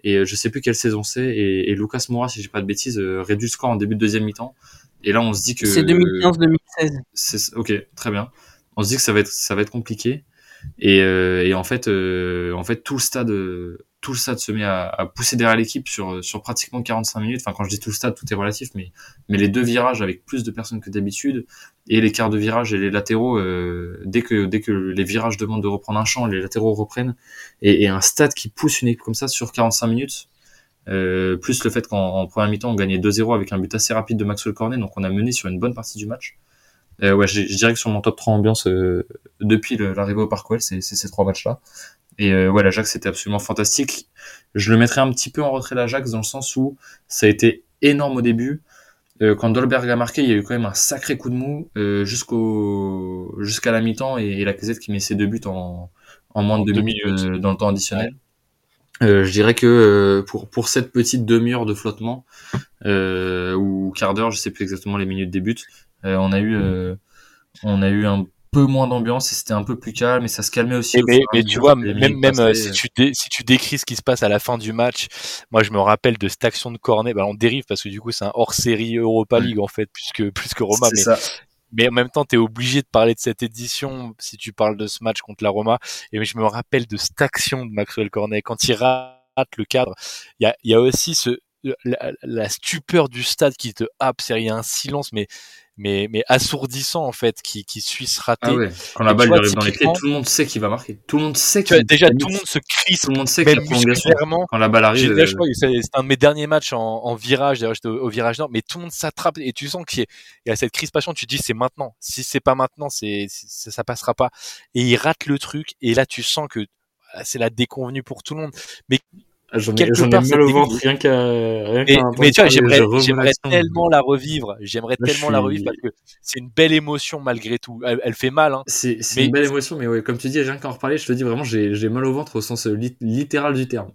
et euh, je sais plus quelle saison c'est, et, et Lucas Moura, si j'ai pas de bêtises, euh, réduit le score en début de deuxième mi-temps. Et là, on se dit que C'est 2015-2016. c'est ok, très bien. On se dit que ça va être ça va être compliqué et, euh, et en fait euh, en fait tout le stade euh, tout le stade se met à, pousser derrière l'équipe sur sur pratiquement 45 minutes. Enfin quand je dis tout le stade, tout est relatif, mais mais les deux virages avec plus de personnes que d'habitude et les quarts de virage et les latéraux euh, dès que dès que les virages demandent de reprendre un champ, les latéraux reprennent et, un stade qui pousse une équipe comme ça sur 45 minutes. Euh, plus le fait qu'en en première mi-temps on gagnait 2-0 avec un but assez rapide de Maxwell Cornet, donc on a mené sur une bonne partie du match. Euh, ouais, je dirais que sur mon top 3 ambiance depuis l'arrivée au Parc c'est ces trois matchs-là. Et euh, ouais, l'Ajax c'était absolument fantastique. Je le mettrais un petit peu en retrait l'Ajax dans le sens où ça a été énorme au début. Euh, quand Dolberg a marqué, il y a eu quand même un sacré coup de mou euh, jusqu'au jusqu'à la mi-temps et, et la casette qui met ses deux buts en, en moins de deux deux minutes minutes. euh, dans le temps additionnel. Euh, je dirais que euh, pour pour cette petite demi-heure de flottement euh, ou quart d'heure, je sais plus exactement les minutes des buts, euh, on a eu euh, on a eu un peu moins d'ambiance et c'était un peu plus calme et ça se calmait aussi. Et au mais, tu vois, même, même euh, passaient. si, tu dé- si tu décris ce qui se passe à la fin du match, moi je me rappelle de cette action de Cornet, bah, on dérive parce que du coup c'est un hors-série Europa. League en fait, plus que, plus que Roma, mais, ça. mais en même temps tu es obligé de parler de cette édition si tu parles de ce match contre la Roma, et je me rappelle de cette action de Maxwell Cornet, quand il rate le cadre, il y a, y a aussi ce, la, la stupeur du stade qui te happe, c'est il y a un silence mais mais mais assourdissant en fait qui qui suit ce raté. Ah ouais. Quand la balle arrive dans les pieds, tout le monde sait qu'il va marquer. Tout le monde sait qu'il déjà qu'il- tout le monde se crispe tout le monde sait prolongation musculairement. quand la balle arrive. euh, c'est un de mes derniers matchs en, en virage. D'ailleurs, j'étais au, au virage nord, mais tout le monde s'attrape et tu sens qu'il y, a- il y a cette crispation. Tu te dis c'est maintenant. Si c'est pas maintenant, c'est c'est- ça passera pas. Et il rate le truc. Et là, tu sens que ah, c'est la déconvenue pour tout le monde. J'en quelque j'en ai part, mal au ventre rien qu'à Mais, tu vois, parler, j'aimerais tellement la revivre. J'aimerais tellement la revivre parce que c'est une belle émotion malgré tout. Elle, elle fait mal. Hein. C'est Mais- une belle émotion, mais ouais, comme tu dis, rien qu'à en reparler, je te dis vraiment, j'ai j'ai mal au ventre au sens euh, lit- littéral du terme.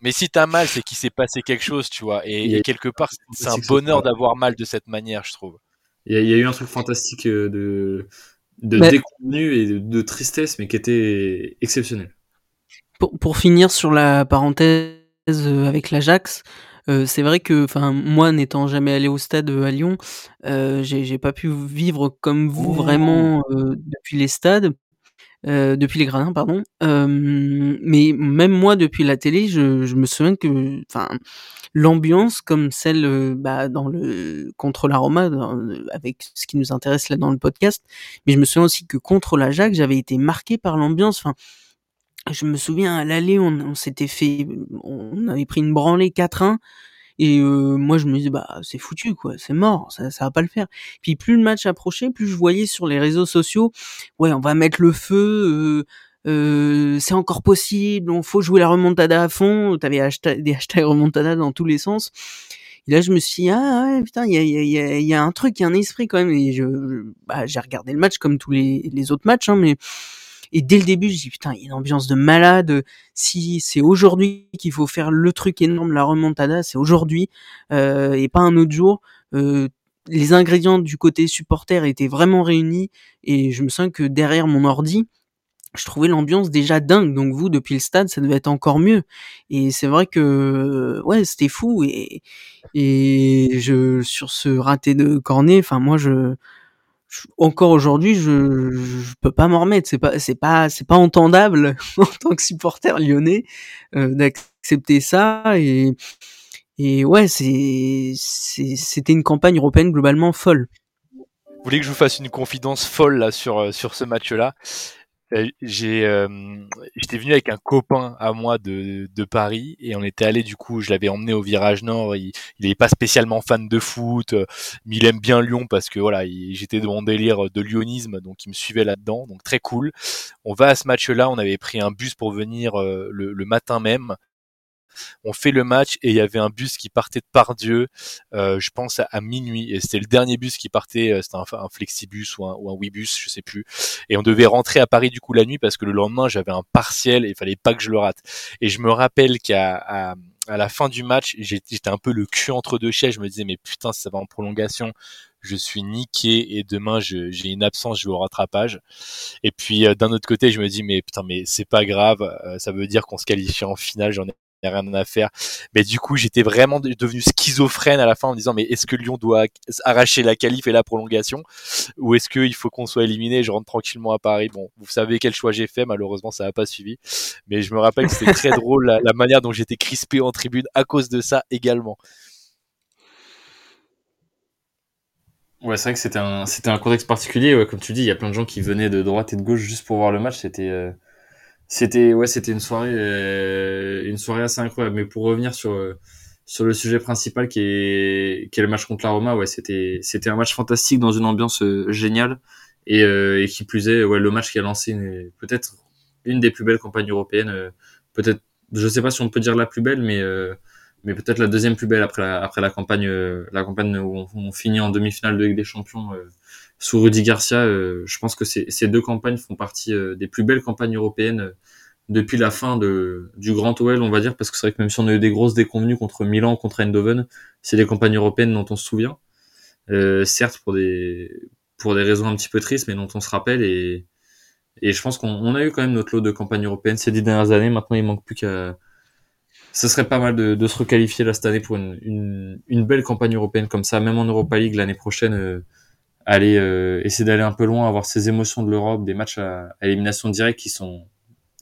Mais si t'as mal, c'est qu'il s'est passé quelque chose, tu vois. Et, quelque part, c'est un bonheur d'avoir mal de cette manière, je trouve. Il y, a, il y a eu un truc fantastique euh, de, de Mais- déconvenu et de, de tristesse, mais qui était exceptionnel. Pour, pour finir sur la parenthèse euh, avec l'Ajax, euh, c'est vrai que, enfin, moi n'étant jamais allé au stade euh, à Lyon, euh, j'ai pas pu vivre comme vous vraiment euh, depuis les stades, depuis les gradins, pardon. Mais même moi depuis la télé, je, je me souviens que, enfin, l'ambiance comme celle bah, dans le contre la Roma, dans- avec ce qui nous intéresse là dans le podcast, mais je me souviens aussi que contre l'Ajax, j'avais été marqué par l'ambiance. Enfin, je me souviens à l'aller, on, s'était fait, on avait pris une branlée 4-1. Et euh, moi je me disais bah c'est foutu quoi, c'est mort, ça ça va pas le faire. Puis plus le match approchait, plus je voyais sur les réseaux sociaux, ouais on va mettre le feu, euh, euh, c'est encore possible, on faut jouer la remontada à fond. T'avais hashtag, des hashtags remontada dans tous les sens. Et là je me suis dit, ah ouais putain il y a, y, a, y, a, y a un truc, il y a un esprit quand même. Et je- bah, j'ai regardé le match comme tous les, les autres matchs, hein, mais et dès le début, je dis putain, il y a une ambiance de malade. Si c'est aujourd'hui qu'il faut faire le truc énorme, la remontada, c'est aujourd'hui euh, et pas un autre jour. Euh, les ingrédients du côté supporter étaient vraiment réunis et je me sens que derrière mon ordi, je trouvais l'ambiance déjà dingue. Donc vous, depuis le stade, ça devait être encore mieux. Et c'est vrai que ouais, c'était fou et et je sur ce raté de Cornet, enfin moi je encore aujourd'hui, je, je peux pas m'en remettre. C'est pas, c'est pas, c'est pas entendable [LAUGHS] en tant que supporter lyonnais euh, d'accepter ça. Et, et ouais, c'était une campagne européenne globalement folle. Vous voulez que je vous fasse une confidence folle là sur, euh, sur ce match-là? J'ai, euh, j'étais venu avec un copain à moi de, de Paris et on était allé du coup, je l'avais emmené au virage nord. Il, il pas spécialement fan de foot, euh, mais il aime bien Lyon parce que voilà, j'étais dans mon délire de lyonisme, donc il me suivait là-dedans, donc très cool. On va à ce match-là, on avait pris un bus pour venir le matin même on fait le match et il y avait un bus qui partait de Pardieu, euh, je pense à, minuit, et c'était le dernier bus qui partait, euh, c'était un, un, flexibus ou un, ou un Webus, je sais plus, et on devait rentrer à Paris du coup la nuit parce que le lendemain j'avais un partiel et il fallait pas que je le rate. Et je me rappelle qu'à à, la fin du match, j'étais un peu le cul entre deux chaises. Je me disais, mais putain, ça va en prolongation, je suis niqué et demain j'ai une absence, je vais au rattrapage. Et puis euh, d'un autre côté, je me dis, mais putain, mais c'est pas grave, euh, ça veut dire qu'on se qualifie en finale. J'en ai rien à faire. Mais du coup, j'étais vraiment devenu schizophrène à la fin en me disant mais est-ce que Lyon doit arracher la qualif et la prolongation? Ou est-ce qu'il faut qu'on soit éliminé? Et je rentre tranquillement à Paris Bon, vous savez quel choix j'ai fait, malheureusement ça n'a pas suivi. Mais je me rappelle que c'était très [LAUGHS] drôle la, la, manière dont j'étais crispé en tribune à cause de ça également. Ouais, c'est vrai que c'était un, c'était un contexte particulier. Ouais, comme tu dis, il y a plein de gens qui venaient de droite et de gauche juste pour voir le match. C'était, euh, c'était ouais, c'était une soirée, euh, une soirée assez incroyable. Mais pour revenir sur sur le sujet principal qui est qui est le match contre la Roma, ouais, c'était c'était un match fantastique dans une ambiance euh, géniale et, euh, et qui plus est, ouais, le match qui a lancé peut-être une des plus belles campagnes européennes, euh, peut-être, je sais pas si on peut dire la plus belle, mais mais peut-être la deuxième plus belle après la, après la campagne la campagne où on, on finit en demi-finale de Ligue des Champions sous Rudy Garcia, euh, je pense que ces, deux campagnes font partie euh, des plus belles campagnes européennes euh, depuis la fin de, du Grand OL, on va dire, parce que c'est vrai que même si on a eu des grosses déconvenues contre Milan, contre Eindhoven, c'est des campagnes européennes dont on se souvient. certes pour des pour des raisons un petit peu tristes, mais dont on se rappelle et et je pense qu'on a eu quand même notre lot de campagnes européennes ces dix dernières années. Maintenant, il manque plus qu'à ce serait pas mal de, de, se requalifier là cette année pour une, une, une, belle campagne européenne comme ça, même en Europa League l'année prochaine aller euh, essayer d'aller un peu loin, avoir ces émotions de l'Europe, des matchs à, élimination directe qui sont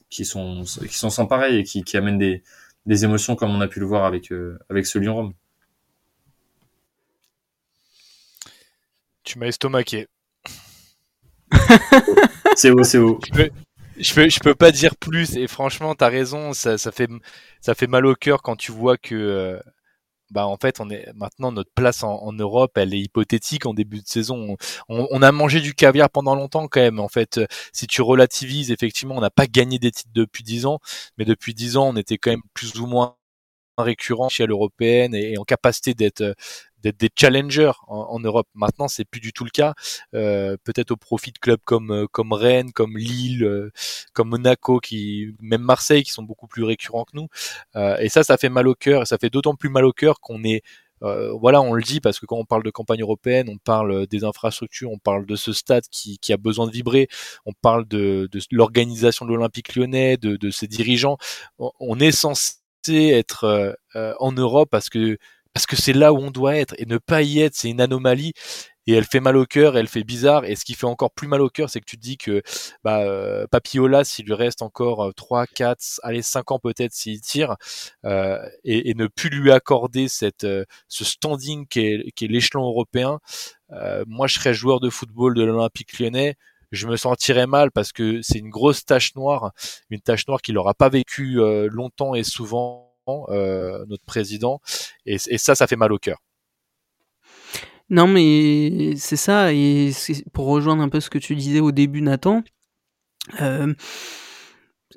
qui sont qui sont sans pareil et qui, qui amènent des, des émotions comme on a pu le voir avec euh, avec ce Lyon-Rome. Tu m'as estomaqué. [LAUGHS] c'est haut, c'est haut. Je peux, je peux, je peux pas dire plus et franchement, t'as raison, ça, ça fait ça fait mal au cœur quand tu vois que euh, bah en fait on est maintenant notre place en, Europe elle est hypothétique en début de saison. On, on, a mangé du caviar pendant longtemps quand même. En fait si tu relativises effectivement on n'a pas gagné des titres depuis dix ans. Mais depuis dix ans on était quand même plus ou moins récurrent chez l'européenne et, en capacité d'être d'être des challengers en, Europe. Maintenant, c'est plus du tout le cas. Euh, peut-être au profit de clubs comme euh, comme Rennes, comme Lille, euh, comme Monaco, qui même Marseille, qui sont beaucoup plus récurrents que nous. Euh, et ça, ça fait mal au cœur. Et ça fait d'autant plus mal au cœur qu'on est euh, voilà, on le dit parce que quand on parle de campagne européenne, on parle des infrastructures, on parle de ce stade qui, qui a besoin de vibrer, on parle de, de l'organisation de l'Olympique lyonnais, de, de ses dirigeants. On est censé être en Europe parce que parce que c'est là où on doit être et ne pas y être, c'est une anomalie et elle fait mal au cœur, elle fait bizarre et ce qui fait encore plus mal au cœur, c'est que tu te dis que bah euh, Papiola, s'il lui reste encore 3 4 allez 5 ans peut-être s'il tire euh, et, et, ne plus lui accorder cette euh, ce standing qui est, est l'échelon européen, euh, moi je serais joueur de football de l'Olympique Lyonnais, je me sentirais mal parce que c'est une grosse tache noire, une tache noire qu'il n'aura pas vécu euh, longtemps et souvent. euh, notre président, et, ça, ça fait mal au cœur. Non, mais c'est ça, et pour rejoindre un peu ce que tu disais au début, Nathan, euh,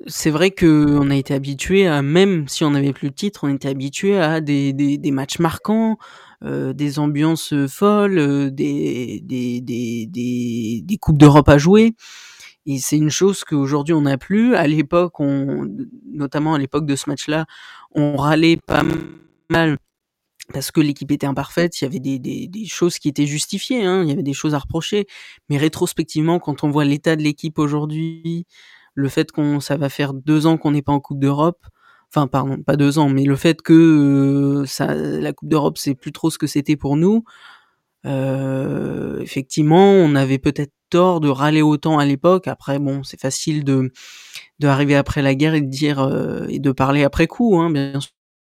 c'est vrai qu'on a été habitué à, même si on n'avait plus de titre, on était habitué à des, des, matchs marquants, euh, des ambiances folles, des, des, des, des, Coupes d'Europe à jouer. Et c'est une chose qu'aujourd'hui on n'a plus. À l'époque, on, notamment à l'époque de ce match-là, on râlait pas mal parce que l'équipe était imparfaite, il y avait des, des, des choses qui étaient justifiées, hein, il y avait des choses à reprocher. Mais rétrospectivement, quand on voit l'état de l'équipe aujourd'hui, le fait qu'on ça va faire deux ans qu'on n'est pas en Coupe d'Europe, enfin pardon, pas deux ans, mais le fait que euh, ça, la Coupe d'Europe c'est plus trop ce que c'était pour nous, euh, effectivement, on avait peut-être de râler autant à l'époque. Après, bon, c'est facile de d'arriver après la guerre et de dire euh, et de parler après coup, hein, bien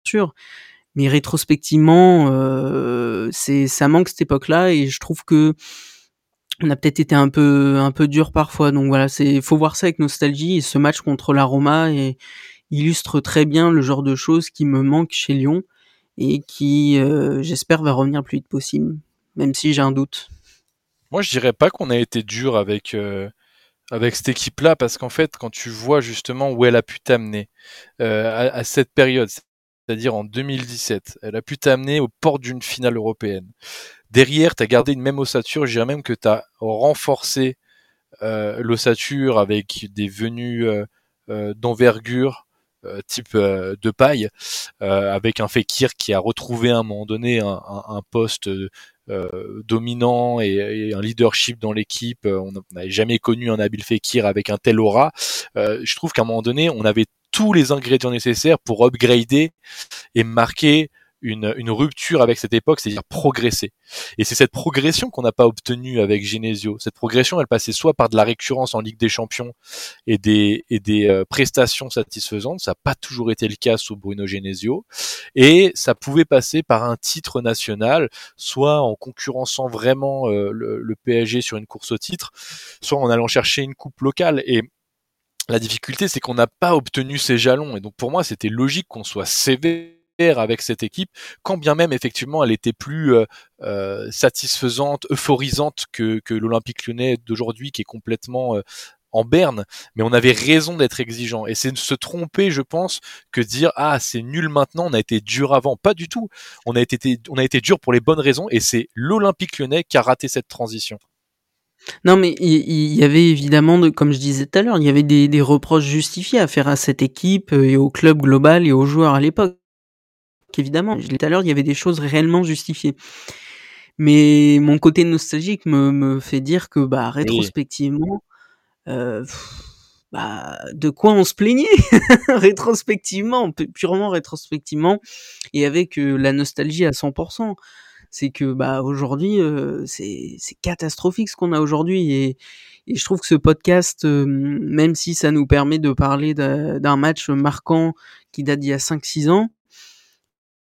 sûr. Mais rétrospectivement, euh, c'est ça manque cette époque-là et je trouve que on a peut-être été un peu un peu dur parfois. Donc voilà, c'est faut voir ça avec nostalgie. Et ce match contre la Roma et, illustre très bien le genre de choses qui me manque chez Lyon et qui, euh, j'espère, va revenir le plus vite possible, même si j'ai un doute. Moi, je dirais pas qu'on a été dur avec euh, avec cette équipe-là, parce qu'en fait, quand tu vois justement où elle a pu t'amener euh, à, cette période, c'est-à-dire en 2017, elle a pu t'amener aux portes d'une finale européenne. Derrière, tu as gardé une même ossature, je dirais même que tu as renforcé l'ossature avec des venues d'envergure, euh, type euh, de paille, euh, avec un Fekir qui a retrouvé à un moment donné un, un, poste dominant et, un leadership dans l'équipe. On n'avait jamais connu un Nabil Fekir avec un tel aura. je trouve qu'à un moment donné, on avait tous les ingrédients nécessaires pour upgrader et marquer une, une rupture avec cette époque, c'est-à-dire progresser. Et c'est cette progression qu'on n'a pas obtenue avec Genesio. Cette progression, elle passait soit par de la récurrence en Ligue des Champions et des, et des euh, prestations satisfaisantes, ça n'a pas toujours été le cas sous Bruno Genesio, et ça pouvait passer par un titre national, soit en concurrençant vraiment euh, le, le PSG sur une course au titre, soit en allant chercher une coupe locale. Et la difficulté, c'est qu'on n'a pas obtenu ces jalons. Et donc pour moi, c'était logique qu'on soit sévère avec cette équipe, quand bien même effectivement elle était plus euh, euh, satisfaisante, euphorisante que, que l'Olympique lyonnais d'aujourd'hui qui est complètement euh, en berne, mais on avait raison d'être exigeant. Et c'est se tromper, je pense, que dire ah c'est nul maintenant, on a été dur avant. Pas du tout. On a été, on a été dur pour les bonnes raisons, et c'est l'Olympique lyonnais qui a raté cette transition. Non, mais il y, avait évidemment, comme je disais tout à l'heure, il y avait des, des, reproches justifiés à faire à cette équipe et au club global et aux joueurs à l'époque qu'évidemment, je l'ai tout à l'heure, il y avait des choses réellement justifiées. Mais mon côté nostalgique me, me fait dire que bah rétrospectivement, euh, bah, de quoi on se plaignait? [LAUGHS] Rétrospectivement, purement rétrospectivement, et avec euh, la nostalgie à 100%. C'est que bah aujourd'hui, euh, c'est catastrophique ce qu'on a aujourd'hui, et, et, je trouve que ce podcast, euh, même si ça nous permet de parler d'un match marquant qui date d'il y a 5-6 ans,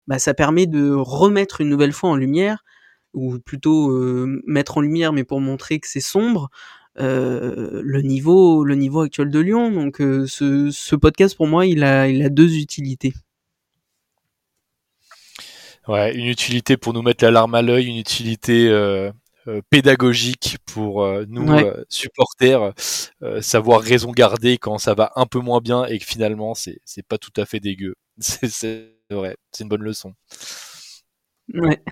bah, ça permet de remettre une nouvelle fois en lumière, ou plutôt euh, mettre en lumière, mais pour montrer que c'est sombre, euh, le niveau, le niveau actuel de Lyon. Donc, euh, ce, ce, podcast pour moi, il a, il a deux utilités. Ouais, une utilité pour nous mettre la larme à l'œil, une utilité euh, pédagogique pour nous supporters, savoir raison garder quand ça va un peu moins bien et que finalement c'est c'est pas tout à fait dégueu. [LAUGHS] C'est vrai, c'est une bonne leçon. Ouais.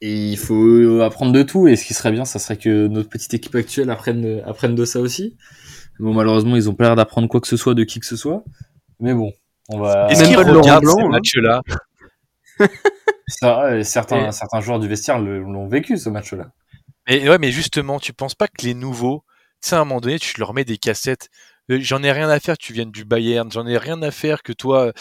Et il faut apprendre de tout. Et ce qui serait bien, ça serait que notre petite équipe actuelle apprenne, apprenne de ça aussi. Bon, malheureusement, ils ont pas l'air d'apprendre quoi que ce soit de qui que ce soit. Mais bon, on va. Est-ce qu'ils regardent ces hein. matchs-là? [LAUGHS] Certains, certains joueurs du vestiaire l'ont vécu ce match-là. Mais ouais, mais justement, tu penses pas que les nouveaux, tu sais, à un moment donné, tu leur mets des cassettes. Euh, j'en ai rien à faire que tu viennes du Bayern, j'en ai rien à faire que toi,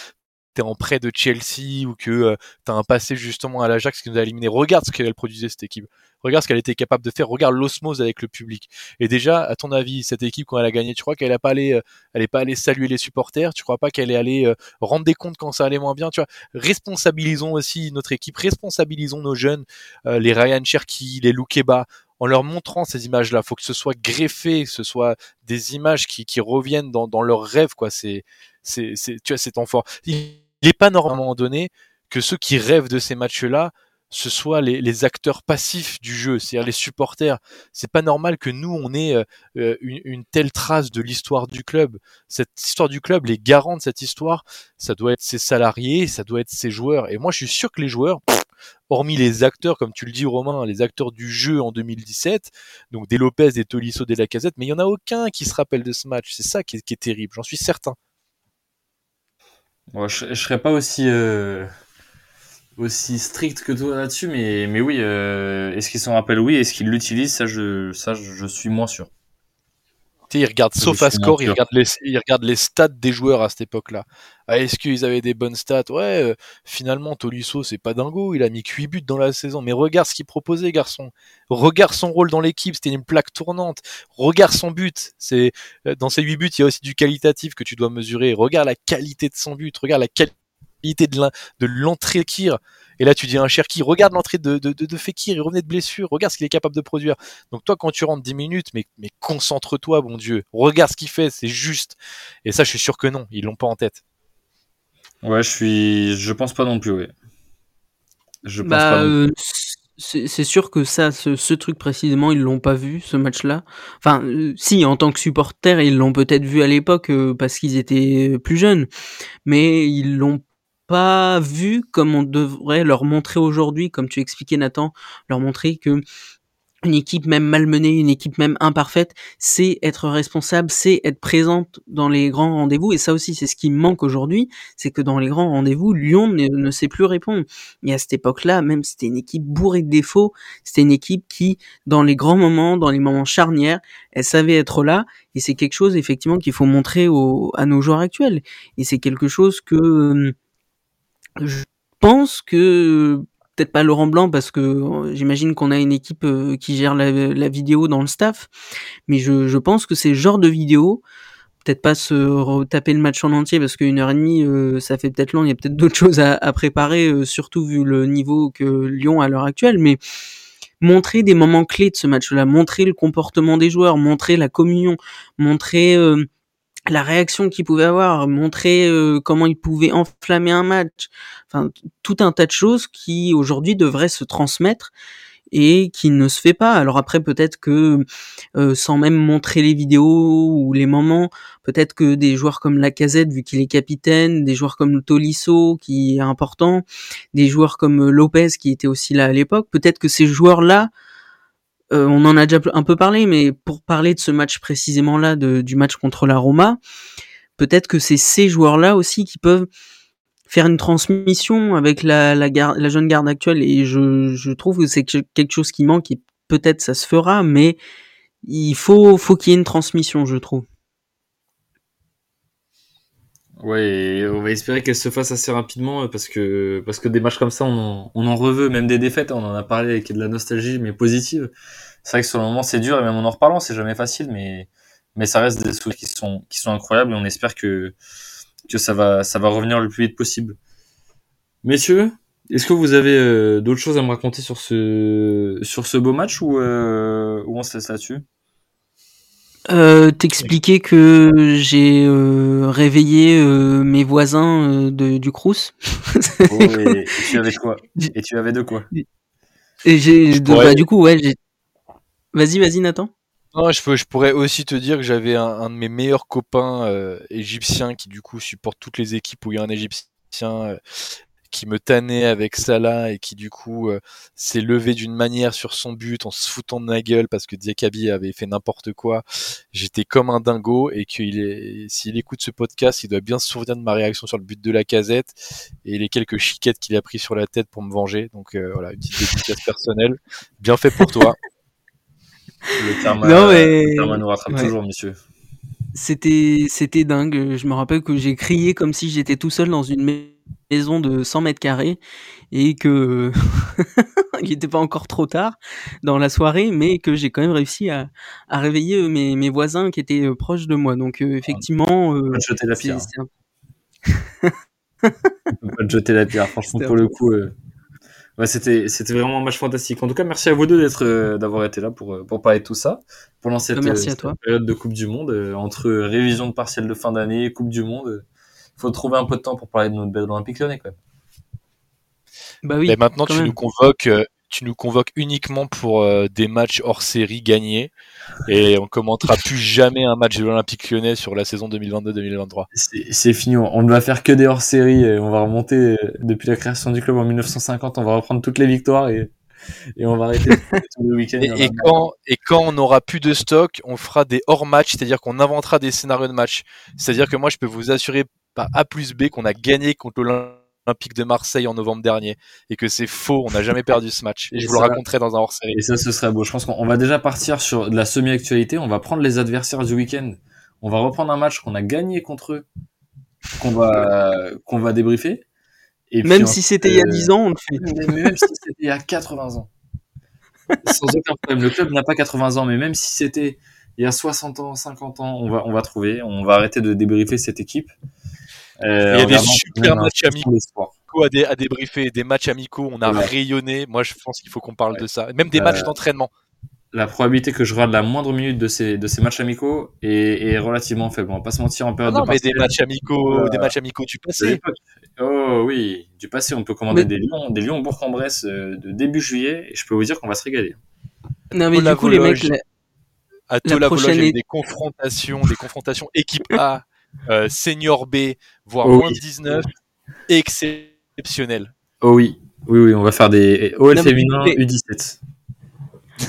t'es en prêt de Chelsea ou que euh, t'as un passé justement à l'Ajax qui nous a éliminé. Regarde ce qu'elle produisait cette équipe. Regarde ce qu'elle était capable de faire. Regarde l'osmose avec le public. Et déjà, à ton avis, cette équipe quand elle a gagné, tu crois qu'elle a pas allé, euh, elle est pas allée saluer les supporters? Tu crois pas qu'elle est allée rendre des comptes quand ça allait moins bien? Tu vois, responsabilisons aussi notre équipe, responsabilisons nos jeunes, les Ryan Cherky, les Loukeba en leur montrant ces images-là. Faut que ce soit greffé, que ce soit des images qui, qui reviennent dans, dans leurs rêves, quoi. C'est, c'est, c'est, tu vois, c'est fort. Il n'est pas normalement donné que ceux qui rêvent de ces matchs-là, ce soit les, acteurs passifs du jeu, c'est-à-dire les supporters. C'est pas normal que nous on ait euh, euh, une, une, telle trace de l'histoire du club. Cette histoire du club, les garants de cette histoire, ça doit être ses salariés, ça doit être ses joueurs. Et moi, je suis sûr que les joueurs, hormis les acteurs, comme tu le dis Romain, les acteurs du jeu en 2017, donc des Lopez, des Tolisso, des Lacazette, mais il y en a aucun qui se rappelle de ce match. C'est ça qui est, terrible, j'en suis certain. Je, je serais pas aussi euh, aussi strict que toi là-dessus, mais mais oui, euh, est-ce qu'ils s'en rappellent? Oui, est-ce qu'ils l'utilisent? Ça, je ça, je suis moins sûr il regarde SofaScore, il regarde les, il regarde les stats des joueurs à cette époque-là. Ah, est-ce qu'ils avaient des bonnes stats? Ouais, euh, finalement, Tolisso, c'est pas dingo, il a mis 8 buts dans la saison. Mais regarde ce qu'il proposait, garçon. Regarde son rôle dans l'équipe, c'était une plaque tournante. Regarde son but. C'est euh, Dans ces 8 buts, il y a aussi du qualitatif que tu dois mesurer. Regarde la qualité de son but, regarde la qualité de l'entrée de Kir. Et là, tu dis à un Cherki, regarde l'entrée de, de, de, Fekir, il revenait de blessure, regarde ce qu'il est capable de produire. Donc toi, quand tu rentres 10 minutes, mais, mais concentre-toi, bon Dieu, regarde ce qu'il fait, c'est juste. Et ça, je suis sûr que non, ils l'ont pas en tête. Ouais, je suis, je pense pas non plus, oui. Je pense bah, pas euh, c'est sûr que ça, ce, ce truc précisément, ils l'ont pas vu, ce match-là. Enfin, euh, si, en tant que supporter, ils l'ont peut-être vu à l'époque euh, parce qu'ils étaient plus jeunes, mais ils l'ont pas vu comme on devrait leur montrer aujourd'hui, comme tu expliquais Nathan, leur montrer que une équipe même malmenée, une équipe même imparfaite, c'est être responsable, c'est être présente dans les grands rendez-vous. Et ça aussi, c'est ce qui manque aujourd'hui, c'est que dans les grands rendez-vous, Lyon ne, sait plus répondre. Et à cette époque-là, même c'était une équipe bourrée de défauts, c'était une équipe qui, dans les grands moments, dans les moments charnières, elle savait être là. Et c'est quelque chose, effectivement, qu'il faut montrer à nos joueurs actuels. Et c'est quelque chose que euh, je pense que peut-être pas Laurent Blanc parce que euh, j'imagine qu'on a une équipe euh, qui gère la, vidéo dans le staff, mais je, pense que c'est le genre de vidéo, peut-être pas se retaper le match en entier parce qu'une heure et demie euh, ça fait peut-être long, il y a peut-être d'autres [LAUGHS] choses à, préparer, surtout vu le niveau que Lyon a à l'heure actuelle, mais montrer des moments clés de ce match-là, montrer le comportement des joueurs, montrer la communion, montrer la réaction qu'il pouvait avoir, montrer euh, comment il pouvait enflammer un match, enfin tout un tas de choses qui aujourd'hui devraient se transmettre et qui ne se fait pas. Alors après peut-être que euh, sans même montrer les vidéos ou les moments, peut-être que des joueurs comme Lacazette vu qu'il est capitaine, des joueurs comme Tolisso qui est important, des joueurs comme Lopez qui était aussi là à l'époque, peut-être que ces joueurs-là euh, on en a déjà un peu parlé, mais pour parler de ce match précisément là, du match contre la Roma, peut-être que c'est ces joueurs-là aussi qui peuvent faire une transmission avec la, jeune garde actuelle. Et je, trouve que c'est quelque chose qui manque et peut-être ça se fera, mais il faut qu'il y ait une transmission, je trouve. Ouais, on va espérer qu'elle se fasse assez rapidement parce que parce que des matchs comme ça, on en, on reveut, même des défaites. On en a parlé avec de la nostalgie, mais positive. C'est vrai que sur le moment, c'est dur et même en en reparlant, c'est jamais facile, mais ça reste des souvenirs qui sont incroyables et on espère que ça va revenir le plus vite possible. Messieurs, est-ce que vous avez euh, d'autres choses à me raconter sur ce sur ce beau match ou euh, ou on se laisse là-dessus? Euh, T'expliquer que j'ai euh, réveillé euh, mes voisins euh, de, du Crous. [LAUGHS] oh, et, tu avais quoi? Et tu avais de quoi? Et j'ai, bah, du coup, ouais. Vas-y, vas-y, Nathan. Non, je, peux, je pourrais aussi te dire que j'avais un, un, de mes meilleurs copains égyptiens qui du coup supporte toutes les équipes où il y a un Égyptien qui me tannait avec Salah et qui du coup euh, s'est levé d'une manière sur son but en se foutant de ma gueule parce que Diakabi avait fait n'importe quoi. J'étais comme un dingo et qu'il est, s'il écoute ce podcast, il doit bien se souvenir de ma réaction sur le but de la casette et les quelques chiquettes qu'il a pris sur la tête pour me venger. Donc euh, voilà, une petite dédicace personnelle. Bien fait pour toi. Le terme, non, mais... nous rattrape toujours, monsieur. C'était, c'était dingue. Je me rappelle que j'ai crié comme si j'étais tout seul dans une maison de 100 mètres carrés et que [LAUGHS] il n'était pas encore trop tard dans la soirée, mais que j'ai quand même réussi à, à réveiller euh, mes, mes, voisins qui étaient euh, proches de moi. Donc euh, effectivement, euh, jeter la pierre. [LAUGHS] pas te jeter la pierre. Franchement, pour le coup, Ouais, c'était c'était vraiment un match fantastique. En tout cas, merci à vous deux d'être euh, d'avoir été là pour euh, pour parler de tout ça pendant cette, merci euh, période de Coupe du Monde entre révision de partiel de fin d'année, Coupe du Monde. Il faut trouver un peu de temps pour parler de notre belle olympique lyonnais quand même. Bah oui. Et maintenant, tu nous convoques tu nous convoques uniquement pour euh, des matchs hors série gagnés et on commentera plus jamais un match de l'Olympique lyonnais sur la saison 2022-2023. C'est fini, on ne va faire que des hors série on va remonter euh, depuis la création du club en 1950, on va reprendre toutes les victoires et, et on va arrêter tous les [LAUGHS] week-ends. Et, quand, et quand on n'aura plus de stock, on fera des hors match, c'est-à-dire qu'on inventera des scénarios de match. C'est-à-dire que moi je peux vous assurer par A plus B qu'on a gagné contre l'Olympique Olympique de Marseille en novembre dernier et que c'est faux, on n'a jamais perdu ce match. Et, je vous le raconterai dans un hors-série. Et ça, ce serait beau. Je pense qu'on va déjà partir sur de la semi-actualité. On va prendre les adversaires du week-end. On va reprendre un match qu'on a gagné contre eux, qu'on va, qu'on va débriefer. Et même si c'était il y a 10 ans, on le fait. Même si c'était il y a 80 ans. Sans aucun problème. Le club n'a pas 80 ans, mais même si c'était il y a 60 ans, 50 ans, on va, on va trouver. On va arrêter de débriefer cette équipe. Euh, Il y a des super matchs amicaux. à, dé- à débriefer, des matchs amicaux, on a Ouais. rayonné. Moi, je pense qu'il faut qu'on parle Ouais. de ça. Même des Euh, matchs d'entraînement. La probabilité que je rate la moindre minute de ces, de ces matchs amicaux est, est relativement faible. On va pas se mentir en Ah période non, de mais des matchs amicaux, Euh, des matchs amicaux du passé. Oh oui, du passé, on peut commander Mais- des lions, des lions Bourg-en-Bresse de début juillet, et je peux vous dire qu'on va se régaler. Non, mais du coup, les mecs, la- À La Tola Vologe, il y a prochaine eu des confrontations, des confrontations équipe A, euh, senior B, voire Oh moins oui. de 19, exceptionnel. Oh oui, oui, oui, on va faire des OL mais féminin du coup, les- U17.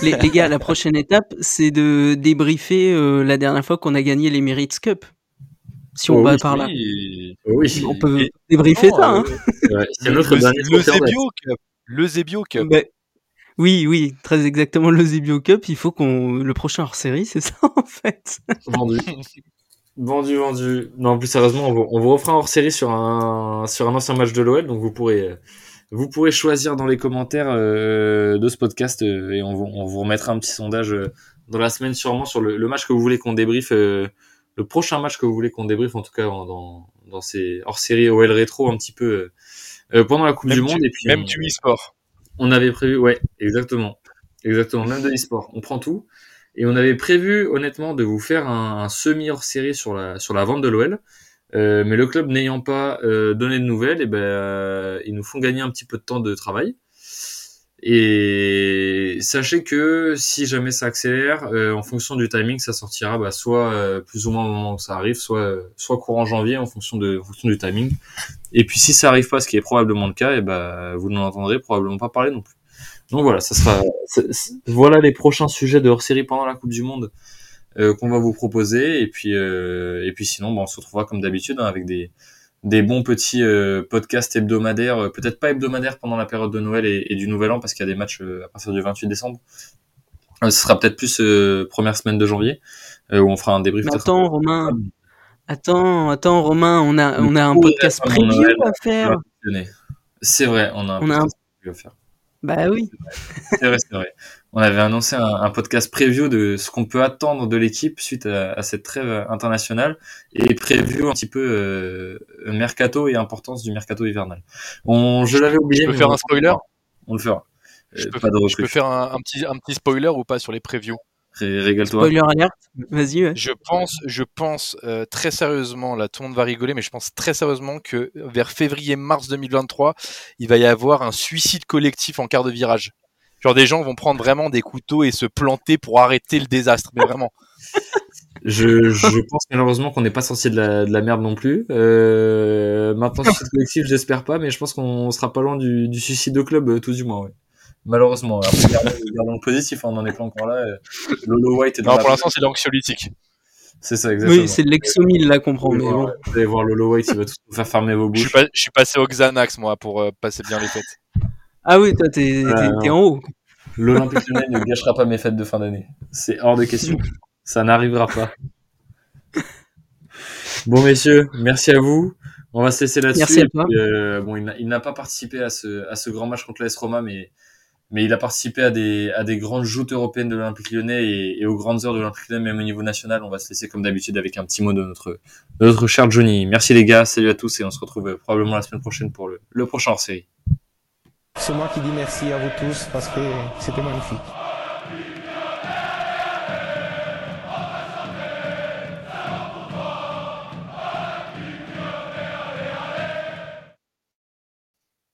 les, les gars, la prochaine étape, c'est de débriefer euh, la dernière fois qu'on a gagné les Merits Cup. Si on Oh va oui, par là. Oui. Oh oui, On peut Et- débriefer Non, ça, hein. euh, ouais, c'est le, notre le- dernier le. Zebio Cup. Le Zebio Cup. Ben, oui, oui, très exactement le Zebio Cup. Il faut qu'on le prochain hors série, c'est ça [LAUGHS] en fait. Vendu. [LAUGHS] Vendu, vendu. Non, plus sérieusement, on vous, on vous refera un hors série sur un, sur un ancien match de l'OL, donc vous pourrez, euh, vous pourrez choisir dans les commentaires euh, de ce podcast euh, et on vous, on vous remettra un petit sondage euh, dans la semaine sûrement sur le, le match que vous voulez qu'on débriefe, le prochain match que vous voulez qu'on débriefe, en tout cas en- dans, dans ces hors série OL rétro un petit peu pendant la Coupe Même du Monde. et puis Même on- tu e-sport. on avait prévu, ouais, exactement. Exactement, même de l'e-sport. On prend tout. Et on avait prévu, honnêtement, de vous faire un, semi hors série sur la, sur la vente de l'OL. Euh, mais le club n'ayant pas euh, donné de nouvelles, et ben, euh, ils nous font gagner un petit peu de temps de travail. Et sachez que si jamais ça accélère, en fonction du timing, ça sortira bah, soit plus ou moins au moment où ça arrive, soit, soit courant janvier en fonction, de, en fonction du timing. Et puis si ça arrive pas, ce qui est probablement le cas, et ben vous n'en entendrez probablement pas parler non plus. Donc voilà, ça sera. voilà les prochains sujets de hors série pendant la Coupe du Monde euh, qu'on va vous proposer. Et puis euh, et puis sinon, bah, on se retrouvera comme d'habitude hein, avec des des bons petits euh, podcasts hebdomadaires, peut-être pas hebdomadaires pendant la période de Noël et, et du Nouvel An parce qu'il y a des matchs à partir du 28 décembre. Ce sera peut-être plus première semaine de janvier où on fera un débrief. Attends, Romain. Attends, attends, Romain, on a, on a un podcast preview à faire. C'est vrai, on a un On a un- podcast à faire. Bah oui. C'est vrai, c'est vrai. On avait annoncé un, un podcast preview de ce qu'on peut attendre de l'équipe suite à, à cette trêve internationale et preview un petit peu euh, mercato et importance du mercato hivernal. On, je l'avais oublié. Je peux mais faire on- un spoiler? On le fera. Je Euh, peux, pas de je peux faire un, un petit, un petit spoiler ou pas sur les previews? Régale-toi. Spoiler alert. Vas-y, ouais. Je pense, je pense euh, très sérieusement, là tout le monde va rigoler, mais je pense très sérieusement que vers février-mars 2023, il va y avoir un suicide collectif en quart de virage. Genre des gens vont prendre vraiment des couteaux et se planter pour arrêter le désastre, mais vraiment. [LAUGHS] Je, je pense malheureusement qu'on n'est pas sorti de la, de la merde non plus. Euh, maintenant, suicide collectif, j'espère pas, mais je pense qu'on sera pas loin du, du suicide de club, euh, tout du moins. Ouais. Malheureusement. Après, gardons, le positif, hein, on n'en est pas encore là. euh, Lolo White est dans Non, la- pour l'instant c'est l'anxiolytique. C'est ça, exactement. Oui, c'est de l'exomile là qu'on prend, Vous mais allez bon. voir- vous allez voir Lolo White, il va tout faire fermer vos Je suis, bouches. pas- je suis passé au Xanax moi pour euh, passer bien les fêtes. Ah oui, toi, t'es t'es en haut. L'Olympique Lyonnais ne gâchera pas mes fêtes de fin d'année. C'est hors de question. Ça n'arrivera pas. Bon, messieurs, merci à vous. On va se laisser là-dessus. Merci à toi. puis, euh, bon, il n'a- il n'a pas participé à ce, à ce grand match contre l'AS Roma, mais, mais il a participé à des, à des grandes joutes européennes de l'Olympique Lyonnais et, aux grandes heures de l'Olympique Lyonnais, même au niveau national. On va se laisser comme d'habitude avec un petit mot de notre, notre cher Johnny. Merci les gars, salut à tous et on se retrouve probablement la semaine prochaine pour le, le prochain hors série. C'est moi qui dis merci à vous tous parce que c'était magnifique.